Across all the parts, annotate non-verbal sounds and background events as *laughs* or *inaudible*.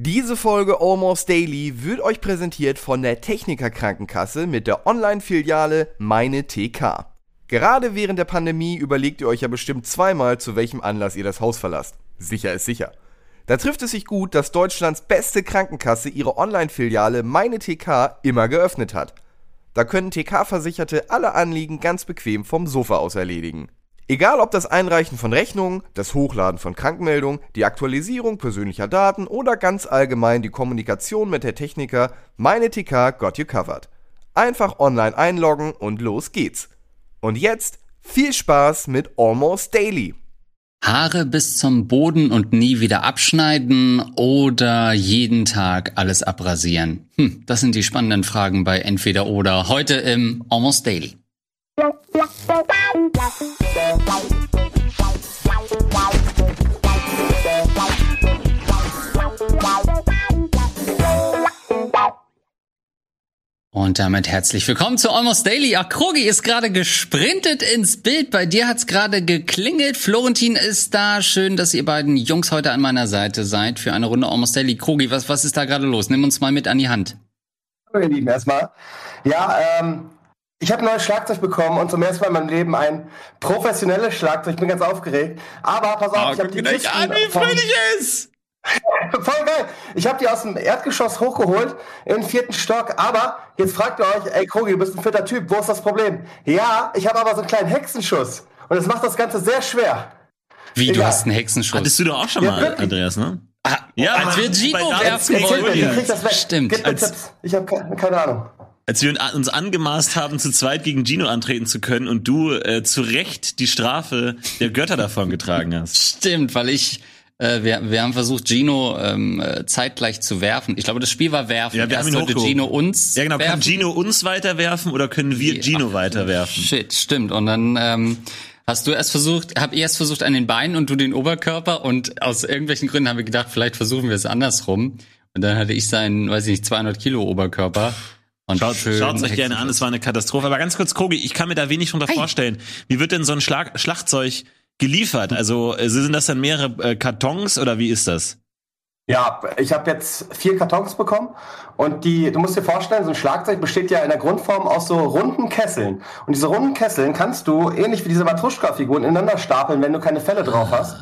Diese Folge Almost Daily wird euch präsentiert von der Techniker Krankenkasse mit der Online-Filiale Meine TK. Gerade während der Pandemie überlegt ihr euch ja bestimmt zweimal, zu welchem Anlass ihr das Haus verlasst. Sicher ist sicher. Da trifft es sich gut, dass Deutschlands beste Krankenkasse ihre Online-Filiale Meine TK immer geöffnet hat. Da können TK-Versicherte alle Anliegen ganz bequem vom Sofa aus erledigen. Egal ob das Einreichen von Rechnungen, das Hochladen von Krankmeldungen, die Aktualisierung persönlicher Daten oder ganz allgemein die Kommunikation mit der Techniker, meine TK got you covered. Einfach online einloggen und los geht's. Und jetzt viel Spaß mit Almost Daily. Haare bis zum Boden und nie wieder abschneiden oder jeden Tag alles abrasieren? Hm, das sind die spannenden Fragen bei Entweder oder heute im Almost Daily. Und damit herzlich willkommen zu Almost Daily. Ach, Krogi ist gerade gesprintet ins Bild. Bei dir hat's gerade geklingelt. Florentin ist da. Schön, dass ihr beiden Jungs heute an meiner Seite seid für eine Runde Almost Daily. Krogi, was, was ist da gerade los? Nimm uns mal mit an die Hand. Hallo ihr Lieben erstmal. Ja, ähm, ich habe ein neues Schlagzeug bekommen und zum ersten Mal in meinem Leben ein professionelles Schlagzeug. Ich bin ganz aufgeregt. Aber pass auf, Oh, ich habe die guck dir Kisten an, wie vom- fröhlich ist. *laughs* Voll geil. Ich habe die aus dem Erdgeschoss hochgeholt im vierten Stock. Aber jetzt fragt ihr euch, ey Krogi, du bist ein fitter Typ. Wo ist das Problem? Ja, ich habe aber so einen kleinen Hexenschuss. Und das macht das Ganze sehr schwer. Wie, du Egal. hast einen Hexenschuss. Hattest du doch auch schon Ja, mal, wirklich. Andreas, ne? ah, Ja, als wir Gino werfen wollten. krieg das weg. Stimmt. Als-. Ich habe keine, keine Ahnung. Als wir uns angemaßt haben, zu zweit gegen Gino antreten zu können und du äh, zu Recht die Strafe der Götter davon getragen hast. Stimmt, weil ich, äh, wir, wir haben versucht, Gino ähm, äh, zeitgleich zu werfen. Ich glaube, das Spiel war werfen. Ja, wir Erst haben ihn sollte. Gino uns Ja, genau. werfen. Kann Gino uns weiterwerfen oder können wir Gino weiterwerfen? Shit, stimmt. Und dann ähm, hast du erst versucht, hab ich erst versucht an den Beinen und du den Oberkörper und aus irgendwelchen Gründen haben wir gedacht, vielleicht versuchen wir es andersrum. Und dann hatte ich seinen, weiß ich nicht, 200 Kilo Oberkörper. Und Schaut schön schaut's euch gerne an, es war eine Katastrophe. Aber ganz kurz, Kogi, ich kann mir da wenig drunter Hey. vorstellen. Wie wird denn so ein Schlag Schlagzeug geliefert? Also äh, sind das dann mehrere äh, Kartons oder wie ist das? Ja, ich habe jetzt vier Kartons bekommen und die, du musst dir vorstellen, so ein Schlagzeug besteht ja in der Grundform aus so runden Kesseln. Und diese runden Kesseln kannst du, ähnlich wie diese Matruschka-Figuren, ineinander stapeln, wenn du keine Fälle drauf hast.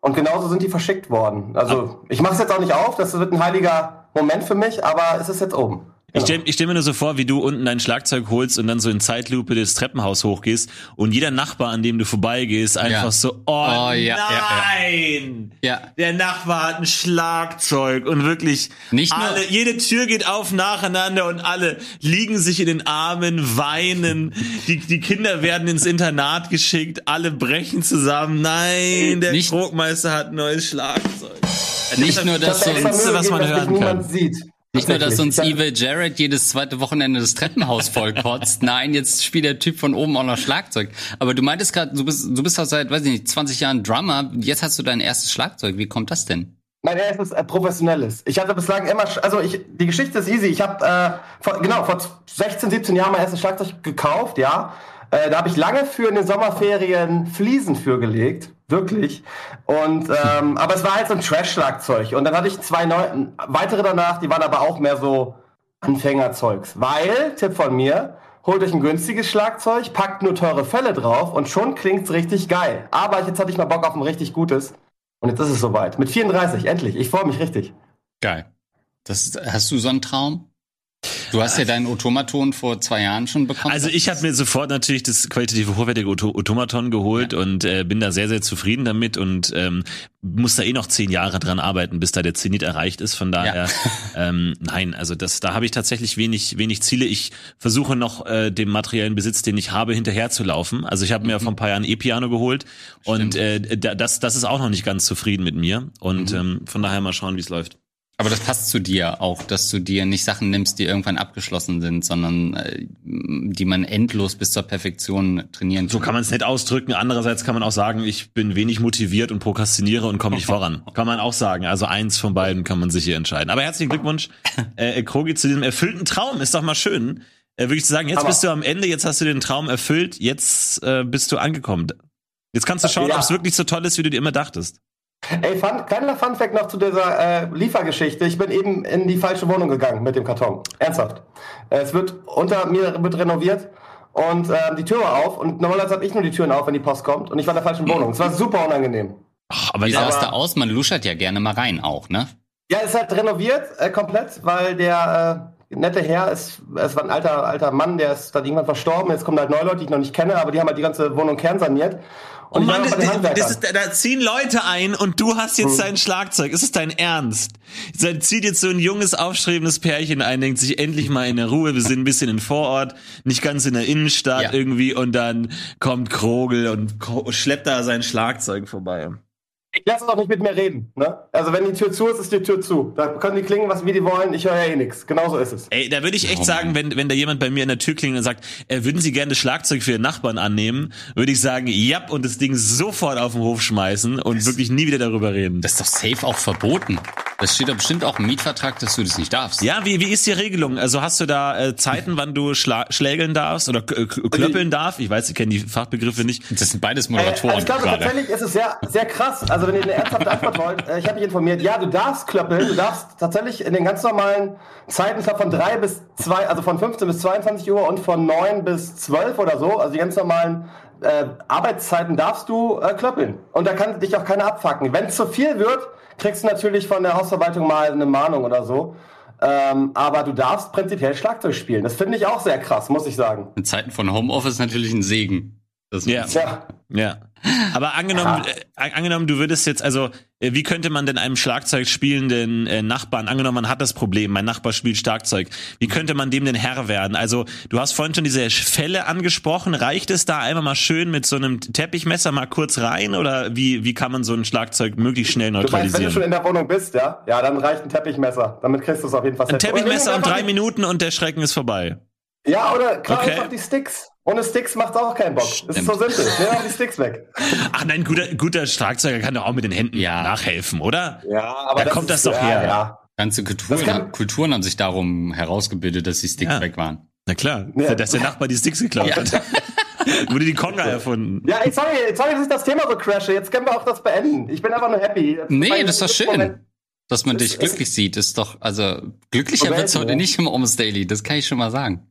Und genauso sind die verschickt worden. Also ich mache es jetzt auch nicht auf, das wird ein heiliger Moment für mich, aber es ist jetzt oben. Ich Genau. stell, ich stell mir nur so vor, wie du unten dein Schlagzeug holst und dann so in Zeitlupe das Treppenhaus hochgehst und jeder Nachbar, an dem du vorbeigehst, einfach Ja. so, oh, Oh, ja, ja, ja. nein! Ja. Der Nachbar hat ein Schlagzeug und wirklich Nicht nur- alle, jede Tür geht auf nacheinander und alle liegen sich in den Armen, weinen, die, die Kinder werden ins Internat geschickt, alle brechen zusammen, nein, der Nicht- Krogmeister hat ein neues Schlagzeug. Nicht nur, Ich hab dass da du extra uns, Mühe was man hören kann. niemand sieht. Nicht nur, dass uns. Evil Jared jedes zweite Wochenende das Treppenhaus vollkotzt. *laughs* Nein, jetzt spielt der Typ von oben auch noch Schlagzeug. Aber du meintest gerade, du bist, du bist doch seit, weiß ich nicht, 20 Jahren Drummer. Jetzt hast du dein erstes Schlagzeug. Wie kommt das denn? Mein erstes äh, professionelles. Ich hatte bislang immer, also ich, die Geschichte ist easy. Ich habe äh, vor, genau vor 16, 17 Jahren mein erstes Schlagzeug gekauft, ja. Äh, da habe ich lange für in den Sommerferien Fliesen für gelegt, wirklich. Und ähm, aber es war halt so ein Trash-Schlagzeug. Und dann hatte ich zwei neu, weitere danach, die waren aber auch mehr so Anfängerzeugs. Weil Tipp von mir. Holt euch ein günstiges Schlagzeug, packt nur teure Fälle drauf und schon klingt's richtig geil. Aber jetzt hatte ich mal Bock auf ein richtig gutes. Und jetzt ist es soweit. Mit 34, endlich. Ich freue mich richtig. Geil. Das, hast du so einen Traum? Du hast ja deinen Automaton vor zwei Jahren schon bekommen. Also ich habe mir sofort natürlich das qualitative hochwertige Auto Automaton geholt und äh, bin da sehr, sehr zufrieden damit und ähm, muss da eh noch zehn Jahre dran arbeiten, bis da der Zenit erreicht ist. Von daher, ähm, nein, also das, da habe ich tatsächlich wenig, wenig Ziele. Ich versuche noch äh, dem materiellen Besitz, den ich habe, hinterherzulaufen. Also ich habe mir vor ein paar Jahren E-Piano geholt und äh, da- das, das ist auch noch nicht ganz zufrieden mit mir. Und ähm, von daher mal schauen, wie es läuft. Aber das passt zu dir auch, dass du dir nicht Sachen nimmst, die irgendwann abgeschlossen sind, sondern äh, die man endlos bis zur Perfektion trainieren kann. So kann man es nicht ausdrücken. Andererseits kann man auch sagen, ich bin wenig motiviert und prokrastiniere und komme nicht *laughs* voran. Kann man auch sagen. Also eins von beiden kann man sich hier entscheiden. Aber herzlichen Glückwunsch, *laughs* äh, Krogi, zu diesem erfüllten Traum. Ist doch mal schön. Äh, wirklich zu sagen, jetzt Aber- bist du am Ende, jetzt hast du den Traum erfüllt, jetzt äh, bist du angekommen. Jetzt kannst du schauen, Ja. ob es wirklich so toll ist, wie du dir immer dachtest. Ey, fun, kleiner Funfact noch zu dieser äh, Liefergeschichte. Ich bin eben in die falsche Wohnung gegangen mit dem Karton. Ernsthaft. Es wird unter mir wird renoviert und äh, die Tür war auf und normalerweise habe ich nur die Türen auf, wenn die Post kommt und ich war in der falschen Wohnung. Es war super unangenehm. Ach, aber wie sah es da aus? Man luschert ja gerne mal rein auch, ne? Ja, es ist halt renoviert äh, komplett, weil der äh, nette Herr ist, es war ein alter alter Mann, der ist dann irgendwann verstorben. Jetzt kommen halt neue Leute, die ich noch nicht kenne, aber die haben halt die ganze Wohnung kernsaniert. Und oh Mann, das, das ist, da ziehen Leute ein und du hast jetzt hm. dein Schlagzeug. Ist es dein Ernst? Da zieht jetzt so ein junges, aufstrebendes Pärchen ein, denkt sich endlich mal in der Ruhe, wir sind ein bisschen in Vorort, nicht ganz in der Innenstadt ja. irgendwie und dann kommt Krogel und schleppt da sein Schlagzeug vorbei ich lasse auch nicht mit mir reden. Ne? Also wenn die Tür zu ist, ist die Tür zu. Da können die klingen, was wie die wollen. Ich höre ja eh nichts. Genauso ist es. Ey, da würde ich echt oh, sagen, wenn, wenn da jemand bei mir in der Tür klingelt und sagt, äh, würden Sie gerne das Schlagzeug für Ihren Nachbarn annehmen, würde ich sagen, ja, und das Ding sofort auf den Hof schmeißen und das, wirklich nie wieder darüber reden. Das ist doch safe auch verboten. Das steht doch bestimmt auch im Mietvertrag, dass du das nicht darfst. Ja, wie, wie ist die Regelung? Also hast du da äh, Zeiten, wann du schla schlägeln darfst oder klöppeln darf? Ich weiß, ich kenne die Fachbegriffe nicht. Das sind beides Moderatoren. Äh, also ich glaube, tatsächlich ist es sehr, sehr krass. Also wenn ihr eine ernsthafte Antwort wollt, äh, ich habe mich informiert, ja, du darfst klöppeln, du darfst tatsächlich in den ganz normalen Zeiten, von drei bis zwei, also von 15 bis 22 Uhr und von neun bis zwölf oder so, also die ganz normalen äh, Arbeitszeiten darfst du äh, klöppeln. Und da kann dich auch keiner abfacken. Wenn es zu viel wird, kriegst du natürlich von der Hausverwaltung mal eine Mahnung oder so. Ähm, aber du darfst prinzipiell Schlagzeug spielen. Das finde ich auch sehr krass, muss ich sagen. In Zeiten von Homeoffice natürlich ein Segen. Das ja. ja. ja. Aber angenommen, äh, angenommen, du würdest jetzt, also, äh, wie könnte man denn einem Schlagzeug spielenden äh, Nachbarn, angenommen, man hat das Problem, mein Nachbar spielt Schlagzeug, wie könnte man dem denn Herr werden? Also, du hast vorhin schon diese Fälle angesprochen, reicht es da einfach mal schön mit so einem Teppichmesser mal kurz rein oder wie, wie kann man so ein Schlagzeug möglichst schnell neutralisieren? Du meinst, wenn du schon in der Wohnung bist, ja? Ja, dann reicht ein Teppichmesser, damit kriegst du es auf jeden Fall. Ein Teppichmesser und drei Minuten und der Schrecken ist vorbei. Ja, oder klar, okay. einfach die Sticks. Ohne Sticks macht auch keinen Bock. Das ist so simpel. Nimm auch die Sticks weg. *laughs* Ach nein, guter, guter Schlagzeuger kann doch auch mit den Händen ja. nachhelfen, oder? Ja, aber da kommt das doch ja, her. Ja. Ganze Kulturen, kann, Kulturen haben sich darum herausgebildet, dass die Sticks ja. weg waren. Na klar, ja. dass der Nachbar die Sticks geklaut hat. *laughs* Wurde die Konga erfunden. Ja, ich sorry, sorry, dass ich das Thema so crashe. Jetzt können wir auch das beenden. Ich bin einfach nur happy. Das nee, das ist doch schön. Moment. Dass man dich glücklich sieht, ist doch, also glücklicher wird's heute nicht im Almost Daily, das kann ich schon mal sagen.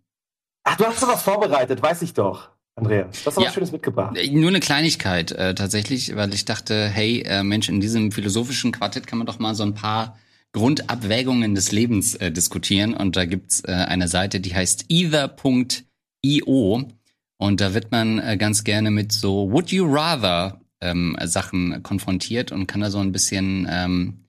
Ach, du hast doch was vorbereitet, weiß ich doch. Andrea, du hast doch ja. was Schönes mitgebracht. Äh, nur eine Kleinigkeit äh, tatsächlich, weil ich dachte, hey, äh, Mensch, in diesem philosophischen Quartett kann man doch mal so ein paar Grundabwägungen des Lebens äh, diskutieren. Und da gibt's äh, eine Seite, die heißt either.io. Und da wird man äh, ganz gerne mit so Would you rather ähm, Sachen konfrontiert und kann da so ein bisschen ähm,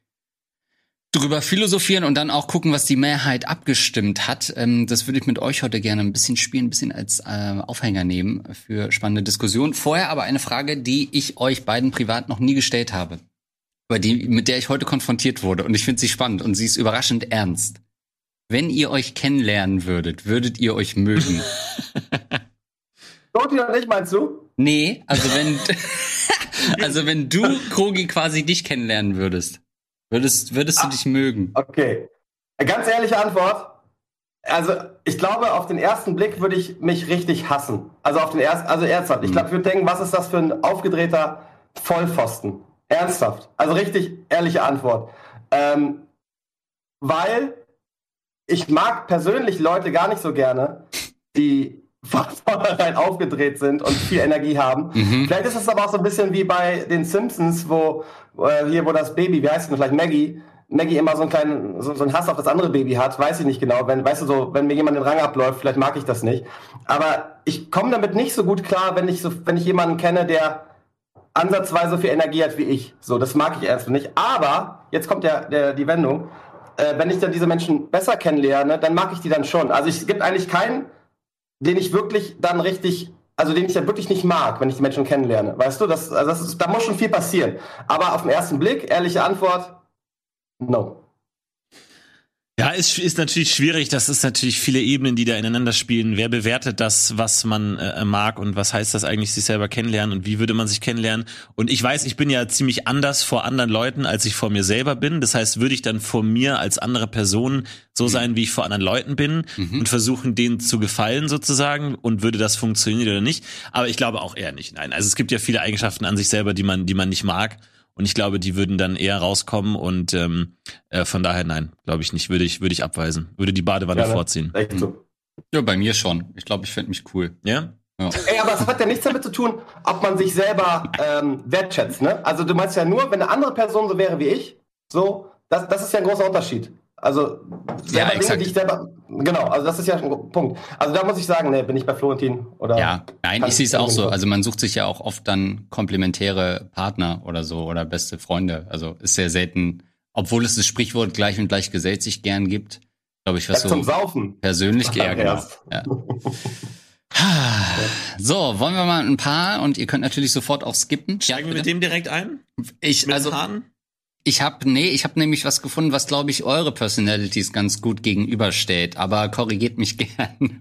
drüber philosophieren und dann auch gucken, was die Mehrheit abgestimmt hat. Ähm, das würde ich mit euch heute gerne ein bisschen spielen, ein bisschen als äh, Aufhänger nehmen für spannende Diskussionen. Vorher aber eine Frage, die ich euch beiden privat noch nie gestellt habe, aber die, mit der ich heute konfrontiert wurde. Und ich finde sie spannend und sie ist überraschend ernst. Wenn ihr euch kennenlernen würdet, würdet ihr euch mögen? Dort oder nicht, meinst du? Nee, also wenn, *laughs* also wenn du, Krogi, quasi dich kennenlernen würdest. Würdest, würdest du ah, dich mögen? Okay. Ganz ehrliche Antwort. Also, ich glaube, auf den ersten Blick würde ich mich richtig hassen. Also auf den ersten, also ernsthaft. Ich glaube, ich würde denken, was ist das für ein aufgedrehter Vollpfosten? Ernsthaft. Also richtig ehrliche Antwort. Ähm, weil ich mag persönlich Leute gar nicht so gerne, die von vornherein aufgedreht sind und viel Energie haben. Mhm. Vielleicht ist es aber auch so ein bisschen wie bei den Simpsons, wo äh, hier, wo das Baby, wie heißt es vielleicht Maggie, Maggie immer so einen kleinen, so, so einen Hass auf das andere Baby hat, weiß ich nicht genau. Wenn, weißt du so, wenn mir jemand den Rang abläuft, vielleicht mag ich das nicht. Aber ich komme damit nicht so gut klar, wenn ich so, wenn ich jemanden kenne, der ansatzweise so viel Energie hat wie ich. So, das mag ich erst nicht. Aber, jetzt kommt der, der, die Wendung, äh, wenn ich dann diese Menschen besser kennenlerne, dann mag ich die dann schon. Also es gibt eigentlich keinen, den ich wirklich dann richtig, also den ich dann wirklich nicht mag, wenn ich die Menschen kennenlerne. Weißt du, das, also das ist, da muss schon viel passieren. Aber auf den ersten Blick, ehrliche Antwort, no. Ja, ist, ist natürlich schwierig. Das ist natürlich viele Ebenen, die da ineinander spielen. Wer bewertet das, was man äh, mag und was heißt das eigentlich, sich selber kennenlernen und wie würde man sich kennenlernen? Und ich weiß, ich bin ja ziemlich anders vor anderen Leuten, als ich vor mir selber bin. Das heißt, würde ich dann vor mir als andere Person so mhm. sein, wie ich vor anderen Leuten bin mhm. und versuchen, denen zu gefallen sozusagen und würde das funktionieren oder nicht? Aber ich glaube auch eher nicht. Nein, also es gibt ja viele Eigenschaften an sich selber, die man, die man nicht mag Und ich glaube, die würden dann eher rauskommen und ähm, äh, von daher nein, glaube ich nicht. Würde ich, würde ich abweisen. Würde die Badewanne Ja, vorziehen. Echt so. Ja, bei mir schon. Ich glaube, ich fände mich cool. Ja? Ja. Ey, aber es hat ja nichts damit zu tun, ob man sich selber ähm, wertschätzt, ne? Also du meinst ja nur, wenn eine andere Person so wäre wie ich, so, das, das ist ja ein großer Unterschied. Also selber Dinge, exakt. die ich selber. Genau, also das ist ja ein Punkt. Also da muss ich sagen, ne, bin ich bei Florentin oder. Ja, nein, ich sehe es auch so. Also man sucht sich ja auch oft dann komplementäre Partner oder so oder beste Freunde. Also ist sehr selten, obwohl es das Sprichwort gleich und gleich gesellt sich gern gibt, glaube ich, was Ja, zum so Saufen. persönlich *laughs* ja, genau. Ja. *laughs* So, wollen wir mal ein paar und ihr könnt natürlich sofort auch skippen. Steigen wir Ja, mit dem direkt ein? ich, Mit also Hahn? Ich habe nee, ich habe nämlich was gefunden, was glaube ich eure Personalities ganz gut gegenübersteht, aber korrigiert mich *laughs* gern.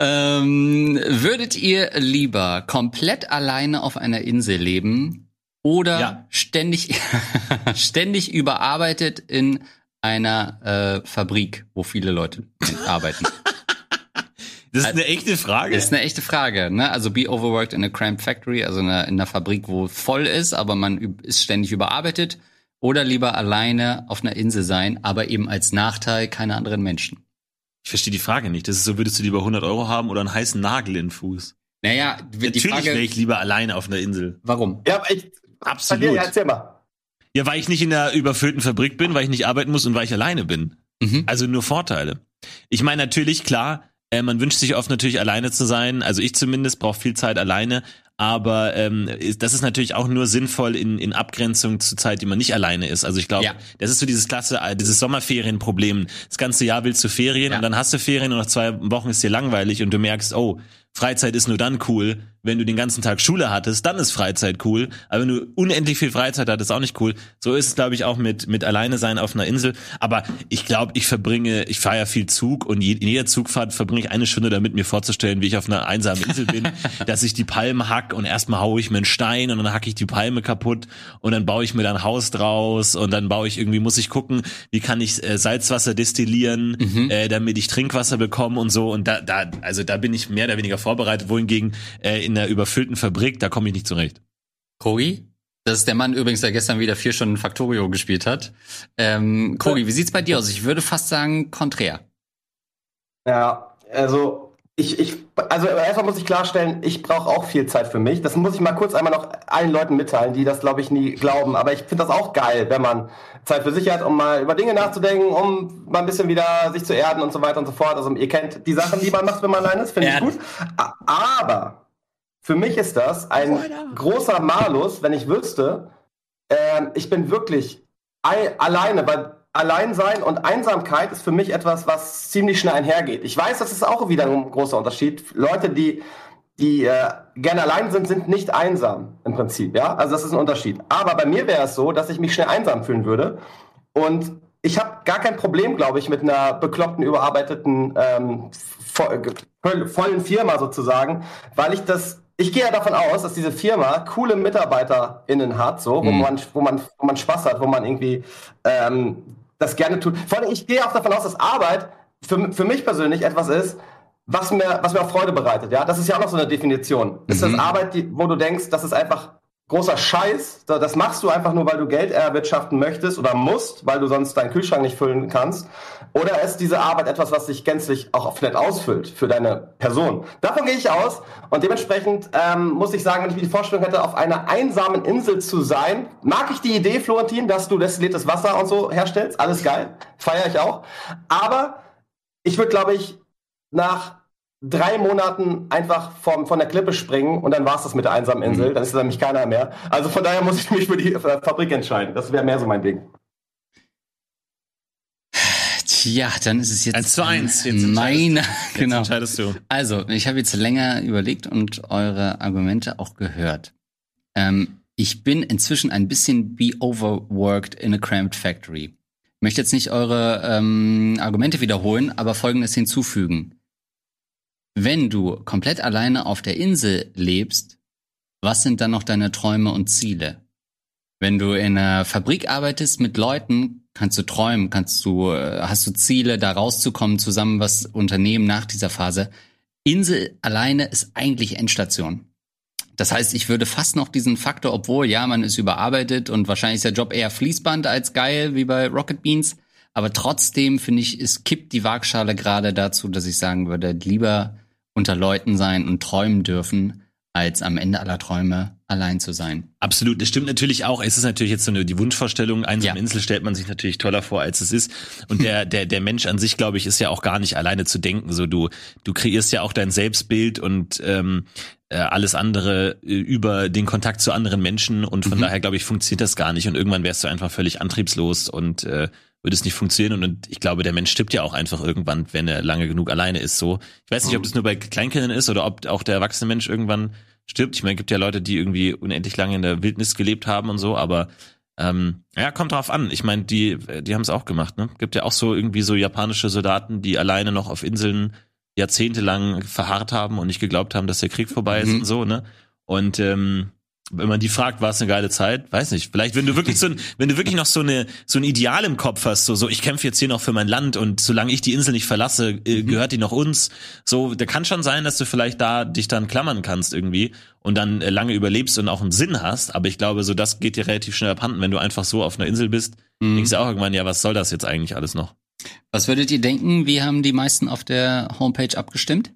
ähm, würdet ihr lieber komplett alleine auf einer Insel leben oder Ja. ständig *laughs* ständig überarbeitet in einer äh, Fabrik, wo viele Leute arbeiten? *laughs* Das ist eine echte Frage. Das ist eine echte Frage, ne? Also be overworked in a cramped factory, also in einer, in einer Fabrik, wo voll ist, aber man ist ständig überarbeitet. Oder lieber alleine auf einer Insel sein, aber eben als Nachteil keine anderen Menschen. Ich verstehe die Frage nicht. Das ist so, würdest du lieber 100 Euro haben oder einen heißen Nagel in den Fuß? Naja, die Natürlich wäre Frage, ich lieber alleine auf einer Insel. warum? Ja, aber ich. Absolut. Dir, ja, erzähl mal. Ja, weil ich nicht in der überfüllten Fabrik bin, weil ich nicht arbeiten muss und weil ich alleine bin. Mhm. Also nur Vorteile. Ich meine natürlich, klar, äh, man wünscht sich oft natürlich alleine zu sein. Also ich zumindest brauche viel Zeit alleine. Aber ähm, das ist natürlich auch nur sinnvoll in, in Abgrenzung zur Zeit, die man nicht alleine ist. Also ich glaube, Ja. das ist so dieses klasse, äh, dieses Sommerferienproblem. Das ganze Jahr willst du Ferien Ja. und dann hast du Ferien und nach zwei Wochen ist dir langweilig und du merkst, oh, Freizeit ist nur dann cool, wenn du den ganzen Tag Schule hattest, dann ist Freizeit cool. Aber wenn du unendlich viel Freizeit hattest, auch nicht cool. So ist es, glaube ich, auch mit, mit alleine sein auf einer Insel. Aber ich glaube, ich verbringe, ich fahre ja viel Zug und in jeder Zugfahrt verbringe ich eine Stunde damit, mir vorzustellen, wie ich auf einer einsamen Insel bin, *laughs* dass ich die Palme hack und erstmal haue ich mir einen Stein und dann hacke ich die Palme kaputt und dann baue ich mir da ein Haus draus und dann baue ich irgendwie, muss ich gucken, wie kann ich äh, Salzwasser destillieren, äh, damit ich Trinkwasser bekomme und so. Und da, da, also da bin ich mehr oder weniger vorbereitet, wohingegen äh, in einer überfüllten Fabrik, da komme ich nicht zurecht. Kogi? Das ist der Mann übrigens, der gestern wieder vier Stunden Factorio gespielt hat. Ähm, Kogi, wie sieht's bei dir aus? Ich würde fast sagen, konträr. Ja, also ich, ich, also erstmal muss ich klarstellen, ich brauche auch viel Zeit für mich. Das muss ich mal kurz einmal noch allen Leuten mitteilen, die das, glaube ich, nie glauben. Aber ich finde das auch geil, wenn man Zeit für sich hat, um mal über Dinge nachzudenken, um mal ein bisschen wieder sich zu erden und so weiter und so fort. Also ihr kennt die Sachen, die man macht, wenn man allein ist, finde ich gut. Aber für mich ist das ein großer Malus, wenn ich wüsste, ähm, ich bin wirklich ei- alleine, weil Alleinsein und Einsamkeit ist für mich etwas, was ziemlich schnell einhergeht. Ich weiß, das ist auch wieder ein großer Unterschied. Leute, die, die äh, gerne allein sind, sind nicht einsam im Prinzip. Ja, also das ist ein Unterschied. Aber bei mir wäre es so, dass ich mich schnell einsam fühlen würde und ich habe gar kein Problem, glaube ich, mit einer bekloppten, überarbeiteten, ähm, vollen Firma sozusagen, weil ich das, ich gehe ja davon aus, dass diese Firma coole MitarbeiterInnen hat, so, wo Mhm. man, wo man, wo man Spaß hat, wo man irgendwie ähm, das gerne tut. Vor allem, ich gehe auch davon aus, dass Arbeit für, für mich persönlich etwas ist, was mir, was mir auch Freude bereitet. Ja, das ist ja auch noch so eine Definition. Ist das Mhm. Arbeit, die, wo du denkst, das ist einfach großer Scheiß. Da- Das machst du einfach nur, weil du Geld erwirtschaften möchtest oder musst, weil du sonst deinen Kühlschrank nicht füllen kannst. Oder ist diese Arbeit etwas, was dich gänzlich auch vielleicht ausfüllt für deine Person? Davon gehe ich aus. Und dementsprechend ähm, muss ich sagen, wenn ich mir die Vorstellung hätte, auf einer einsamen Insel zu sein, mag ich die Idee, Florentin, dass du destilliertes Wasser und so herstellst. Alles geil. Feiere ich auch. Aber ich würde, glaube ich, nach drei Monaten einfach vom, von der Klippe springen und dann war es das mit der einsamen Insel. Dann ist da nämlich keiner mehr. Also von daher muss ich mich für die äh, Fabrik entscheiden. Das wäre mehr so mein Ding. Tja, dann ist es jetzt Eins zu eins. Jetzt meine, Jetzt *laughs* genau. entscheidest du. Also, ich habe jetzt länger überlegt und eure Argumente auch gehört. Ähm, ich bin inzwischen ein bisschen be overworked in a cramped factory. Ich möchte jetzt nicht eure ähm, Argumente wiederholen, aber folgendes hinzufügen. Wenn du komplett alleine auf der Insel lebst, was sind dann noch deine Träume und Ziele? Wenn du in einer Fabrik arbeitest mit Leuten, kannst du träumen, kannst du, äh, hast du Ziele, da rauszukommen, zusammen was unternehmen nach dieser Phase. Insel alleine ist eigentlich Endstation. Das heißt, ich würde fast noch diesen Faktor, obwohl ja, man ist überarbeitet und wahrscheinlich ist der Job eher Fließband als geil, wie bei Rocket Beans. Aber trotzdem finde ich, es kippt die Waagschale gerade dazu, dass ich sagen würde, lieber unter Leuten sein und träumen dürfen, als am Ende aller Träume allein zu sein. Absolut, das stimmt natürlich auch. Es ist natürlich jetzt so eine die Wunschvorstellung, einsame ja. Insel stellt man sich natürlich toller vor, als es ist. Und der *laughs* der der Mensch an sich, glaube ich, ist ja auch gar nicht alleine zu denken. So du du kreierst ja auch dein Selbstbild und ähm, äh, alles andere äh, über den Kontakt zu anderen Menschen und von mhm. daher glaube ich funktioniert das gar nicht und irgendwann wärst du einfach völlig antriebslos und äh, würde es nicht funktionieren. Und, und ich glaube, der Mensch stirbt ja auch einfach irgendwann, wenn er lange genug alleine ist. So, ich weiß nicht, ob das nur bei Kleinkindern ist oder ob auch der erwachsene Mensch irgendwann stirbt. Ich meine, es gibt ja Leute, die irgendwie unendlich lange in der Wildnis gelebt haben und so, aber ähm, ja, kommt drauf an. Ich meine, die, die haben es auch gemacht, ne? Gibt ja auch so irgendwie so japanische Soldaten, die alleine noch auf Inseln jahrzehntelang verharrt haben und nicht geglaubt haben, dass der Krieg vorbei ist mhm. und so, ne? Und ähm, wenn man die fragt, war es eine geile Zeit? Weiß nicht. Vielleicht, wenn du wirklich so ein, *laughs* wenn du wirklich noch so eine, so ein Ideal im Kopf hast, so, so, ich kämpfe jetzt hier noch für mein Land und solange ich die Insel nicht verlasse, äh, mhm. gehört die noch uns. So, da kann schon sein, dass du vielleicht da dich dann klammern kannst irgendwie und dann äh, lange überlebst und auch einen Sinn hast. Aber ich glaube, so das geht dir relativ schnell abhanden, wenn du einfach so auf einer Insel bist. Mhm. Denkst du auch irgendwann, ja, was soll das jetzt eigentlich alles noch? Was würdet ihr denken? Wie haben die meisten auf der Homepage abgestimmt?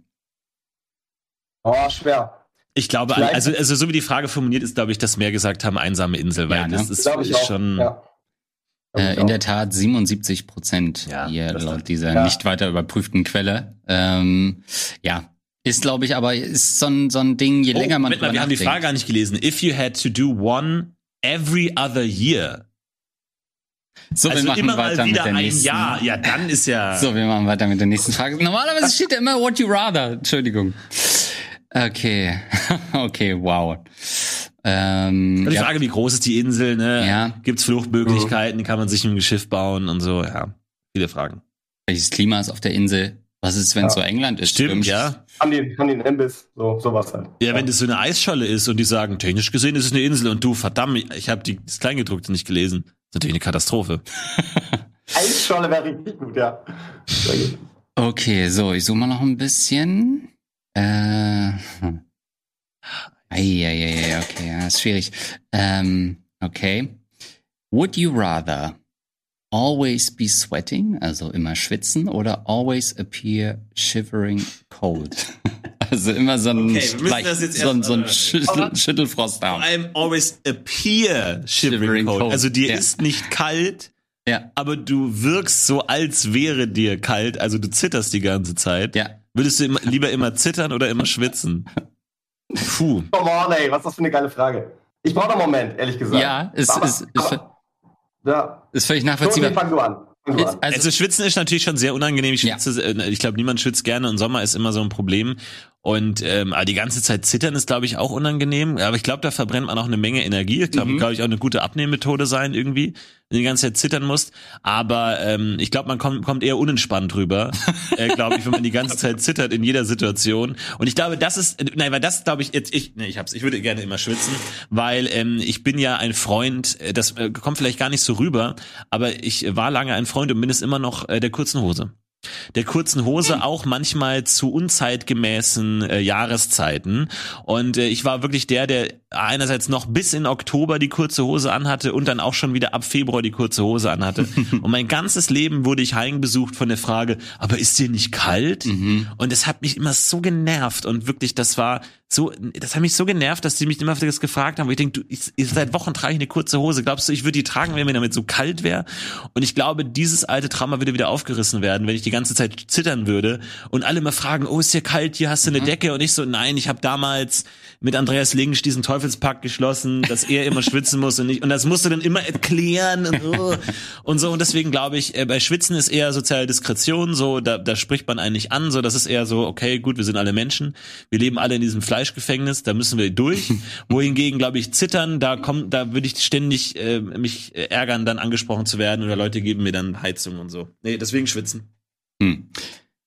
Oh, schwer. Ich glaube, Vielleicht. also, also so wie die Frage formuliert ist, glaube ich, dass mehr gesagt haben, einsame Insel, weil ja, ne? das ist, ist schon. Ja. Äh, in der Tat 77 Prozent ja, hier laut dieser ja. nicht weiter überprüften Quelle. Ähm, ja, ist glaube ich, aber ist so ein, so ein Ding, je oh, länger man drüber mal, wir haben die Frage gar nicht gelesen. If you had to do one every other year. So, also wir machen weiter mit der nächsten. Jahr. Ja, dann ist ja. *laughs* So, wir machen weiter mit der nächsten Frage. Normalerweise steht ja immer What You Rather. Entschuldigung. Okay, *laughs* okay, wow. Ähm, die Frage, ja. wie groß ist die Insel? Ne? Ja. Gibt es Fluchtmöglichkeiten? Kann man sich ein Schiff bauen und so? Ja, viele Fragen. Welches Klima ist auf der Insel? Was ist, wenn ja. so England ist? Stimmt, ja. Haben die, die einen Imbiss, so, sowas halt. Ja, ja, wenn das so eine Eisscholle ist und die sagen, technisch gesehen ist es eine Insel und du, verdammt, ich habe das Kleingedruckte nicht gelesen. Das ist natürlich eine Katastrophe. *laughs* Eisscholle wäre richtig gut, ja. Okay, so, ich suche mal noch ein bisschen. Äh, hm. Eieiei, okay, ja, ist schwierig. Ähm, okay. Would you rather always be sweating, also immer schwitzen, oder always appear shivering cold? *laughs* also immer so ein, okay, leicht, so, ein, so ein Schüttel, Schüttelfrost haben. Vor allem always appear shivering, shivering cold. cold. Also dir ja. ist nicht kalt, ja. aber du wirkst so, als wäre dir kalt, also du zitterst die ganze Zeit. Ja. Würdest du immer, lieber immer zittern oder immer schwitzen? *laughs* Puh. Come on, ey, was ist das für eine geile Frage? Ich brauche einen Moment, ehrlich gesagt. Ja, ist, ist, ist, ja. ist völlig nachvollziehbar. So, fang du an. Also, also, Schwitzen ist natürlich schon sehr unangenehm. Ich, schwitze, ja. Äh, ich glaube, niemand schwitzt gerne und Sommer ist immer so ein Problem. Und ähm, aber die ganze Zeit zittern ist, glaube ich, auch unangenehm. Aber ich glaube, da verbrennt man auch eine Menge Energie. Ich glaube, mhm. glaube ich, auch eine gute Abnehmmethode sein irgendwie, die ganze Zeit zittern musst. Aber ähm, ich glaube, man kommt, kommt eher unentspannt rüber, äh, glaube ich, wenn man die ganze *laughs* Zeit zittert in jeder Situation. Und ich glaube, das ist, nein, weil das glaube ich jetzt, ich, nee, ich hab's, ich würde gerne immer schwitzen, weil ähm, ich bin ja ein Freund, äh, das äh, kommt vielleicht gar nicht so rüber, aber ich war lange ein Freund und bin es immer noch äh, der kurzen Hose der kurzen Hose hm. auch manchmal zu unzeitgemäßen äh, Jahreszeiten. Und äh, ich war wirklich der, der einerseits noch bis in Oktober die kurze Hose anhatte und dann auch schon wieder ab Februar die kurze Hose anhatte. *laughs* und mein ganzes Leben wurde ich heimgesucht von der Frage, aber ist dir nicht kalt? Mhm. Und es hat mich immer so genervt und wirklich, das war so, das hat mich so genervt, dass die mich immer das gefragt haben. ich denke, du, ich, seit Wochen trage ich eine kurze Hose. Glaubst du, ich würde die tragen, wenn mir damit so kalt wäre? Und ich glaube, dieses alte Trauma würde wieder aufgerissen werden, wenn ich die ganze Zeit zittern würde und alle immer fragen, oh, ist dir kalt, hier hast du eine mhm. Decke. Und ich so, nein, ich habe damals mit Andreas Links diesen Teufelspakt geschlossen, dass er immer schwitzen muss und nicht. Und das musst du dann immer erklären und so. Und, so. und deswegen glaube ich, äh, bei Schwitzen ist eher soziale Diskretion, so, da, da spricht man eigentlich an, so, das ist eher so, okay, gut, wir sind alle Menschen, wir leben alle in diesem Fleischgefängnis, da müssen wir durch. *laughs* Wohingegen, glaube ich, zittern, da kommt, da würde ich ständig äh, mich ärgern, dann angesprochen zu werden oder Leute geben mir dann Heizung und so. Nee, deswegen schwitzen. Hm.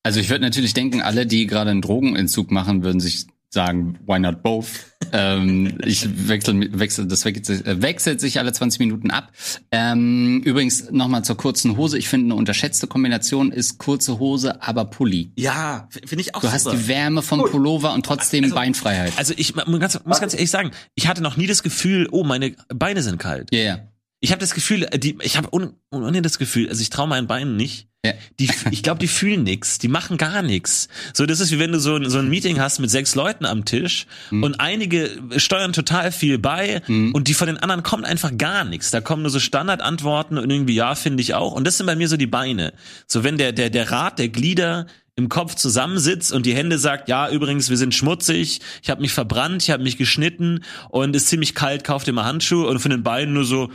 Also ich würde natürlich denken, alle, die gerade einen Drogenentzug machen, würden sich sagen, why not both? ähm, *laughs* ich wechsel, wechsel, das wechselt, äh, wechselt sich alle 20 Minuten ab. Ähm, übrigens nochmal zur kurzen Hose. Ich finde, eine unterschätzte Kombination ist kurze Hose, aber Pulli. Ja, finde ich auch Du super. hast die Wärme vom Pullover und trotzdem Also- Beinfreiheit. also ich muss ganz, muss ganz ehrlich sagen, ich hatte noch nie das Gefühl, oh, meine Beine sind kalt. Ja, yeah. Ich habe das Gefühl, äh, die, ich habe un, ohne das Gefühl, also ich traue meinen Beinen nicht. Ja. Die, ich glaube, die fühlen nix, die machen gar nix. So, das ist wie wenn du so, ein- so ein Meeting hast mit sechs Leuten am Tisch Mhm. und einige steuern total viel bei und die von den anderen kommt einfach gar nichts. Da kommen nur so Standardantworten und irgendwie ja, finde ich auch. Und das sind bei mir so die Beine. So, wenn der der der Rat der Glieder im Kopf zusammensitzt und die Hände sagt, ja, übrigens, wir sind schmutzig, ich habe mich verbrannt, ich habe mich geschnitten und ist ziemlich kalt, kauft dir mal Handschuhe und von den Beinen nur so,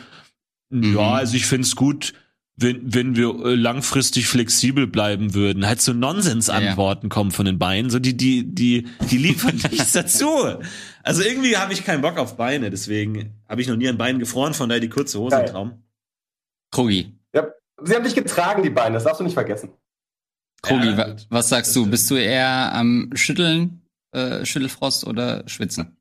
ja, also ich find's gut, wenn, wenn wir äh, langfristig flexibel bleiben würden. Halt so Nonsensantworten kommen von den Beinen, so die, die, die, die liefern *laughs* nichts dazu. Also irgendwie habe ich keinen Bock auf Beine, deswegen habe ich noch nie an Beinen gefroren, von daher die kurze Hose im Geil. Traum. Krogi. Ja, sie haben dich getragen, die Beine, das darfst du nicht vergessen. Krogi, Ja, wa was sagst du? Bist du eher am Schütteln, äh, Schüttelfrost oder Schwitzen?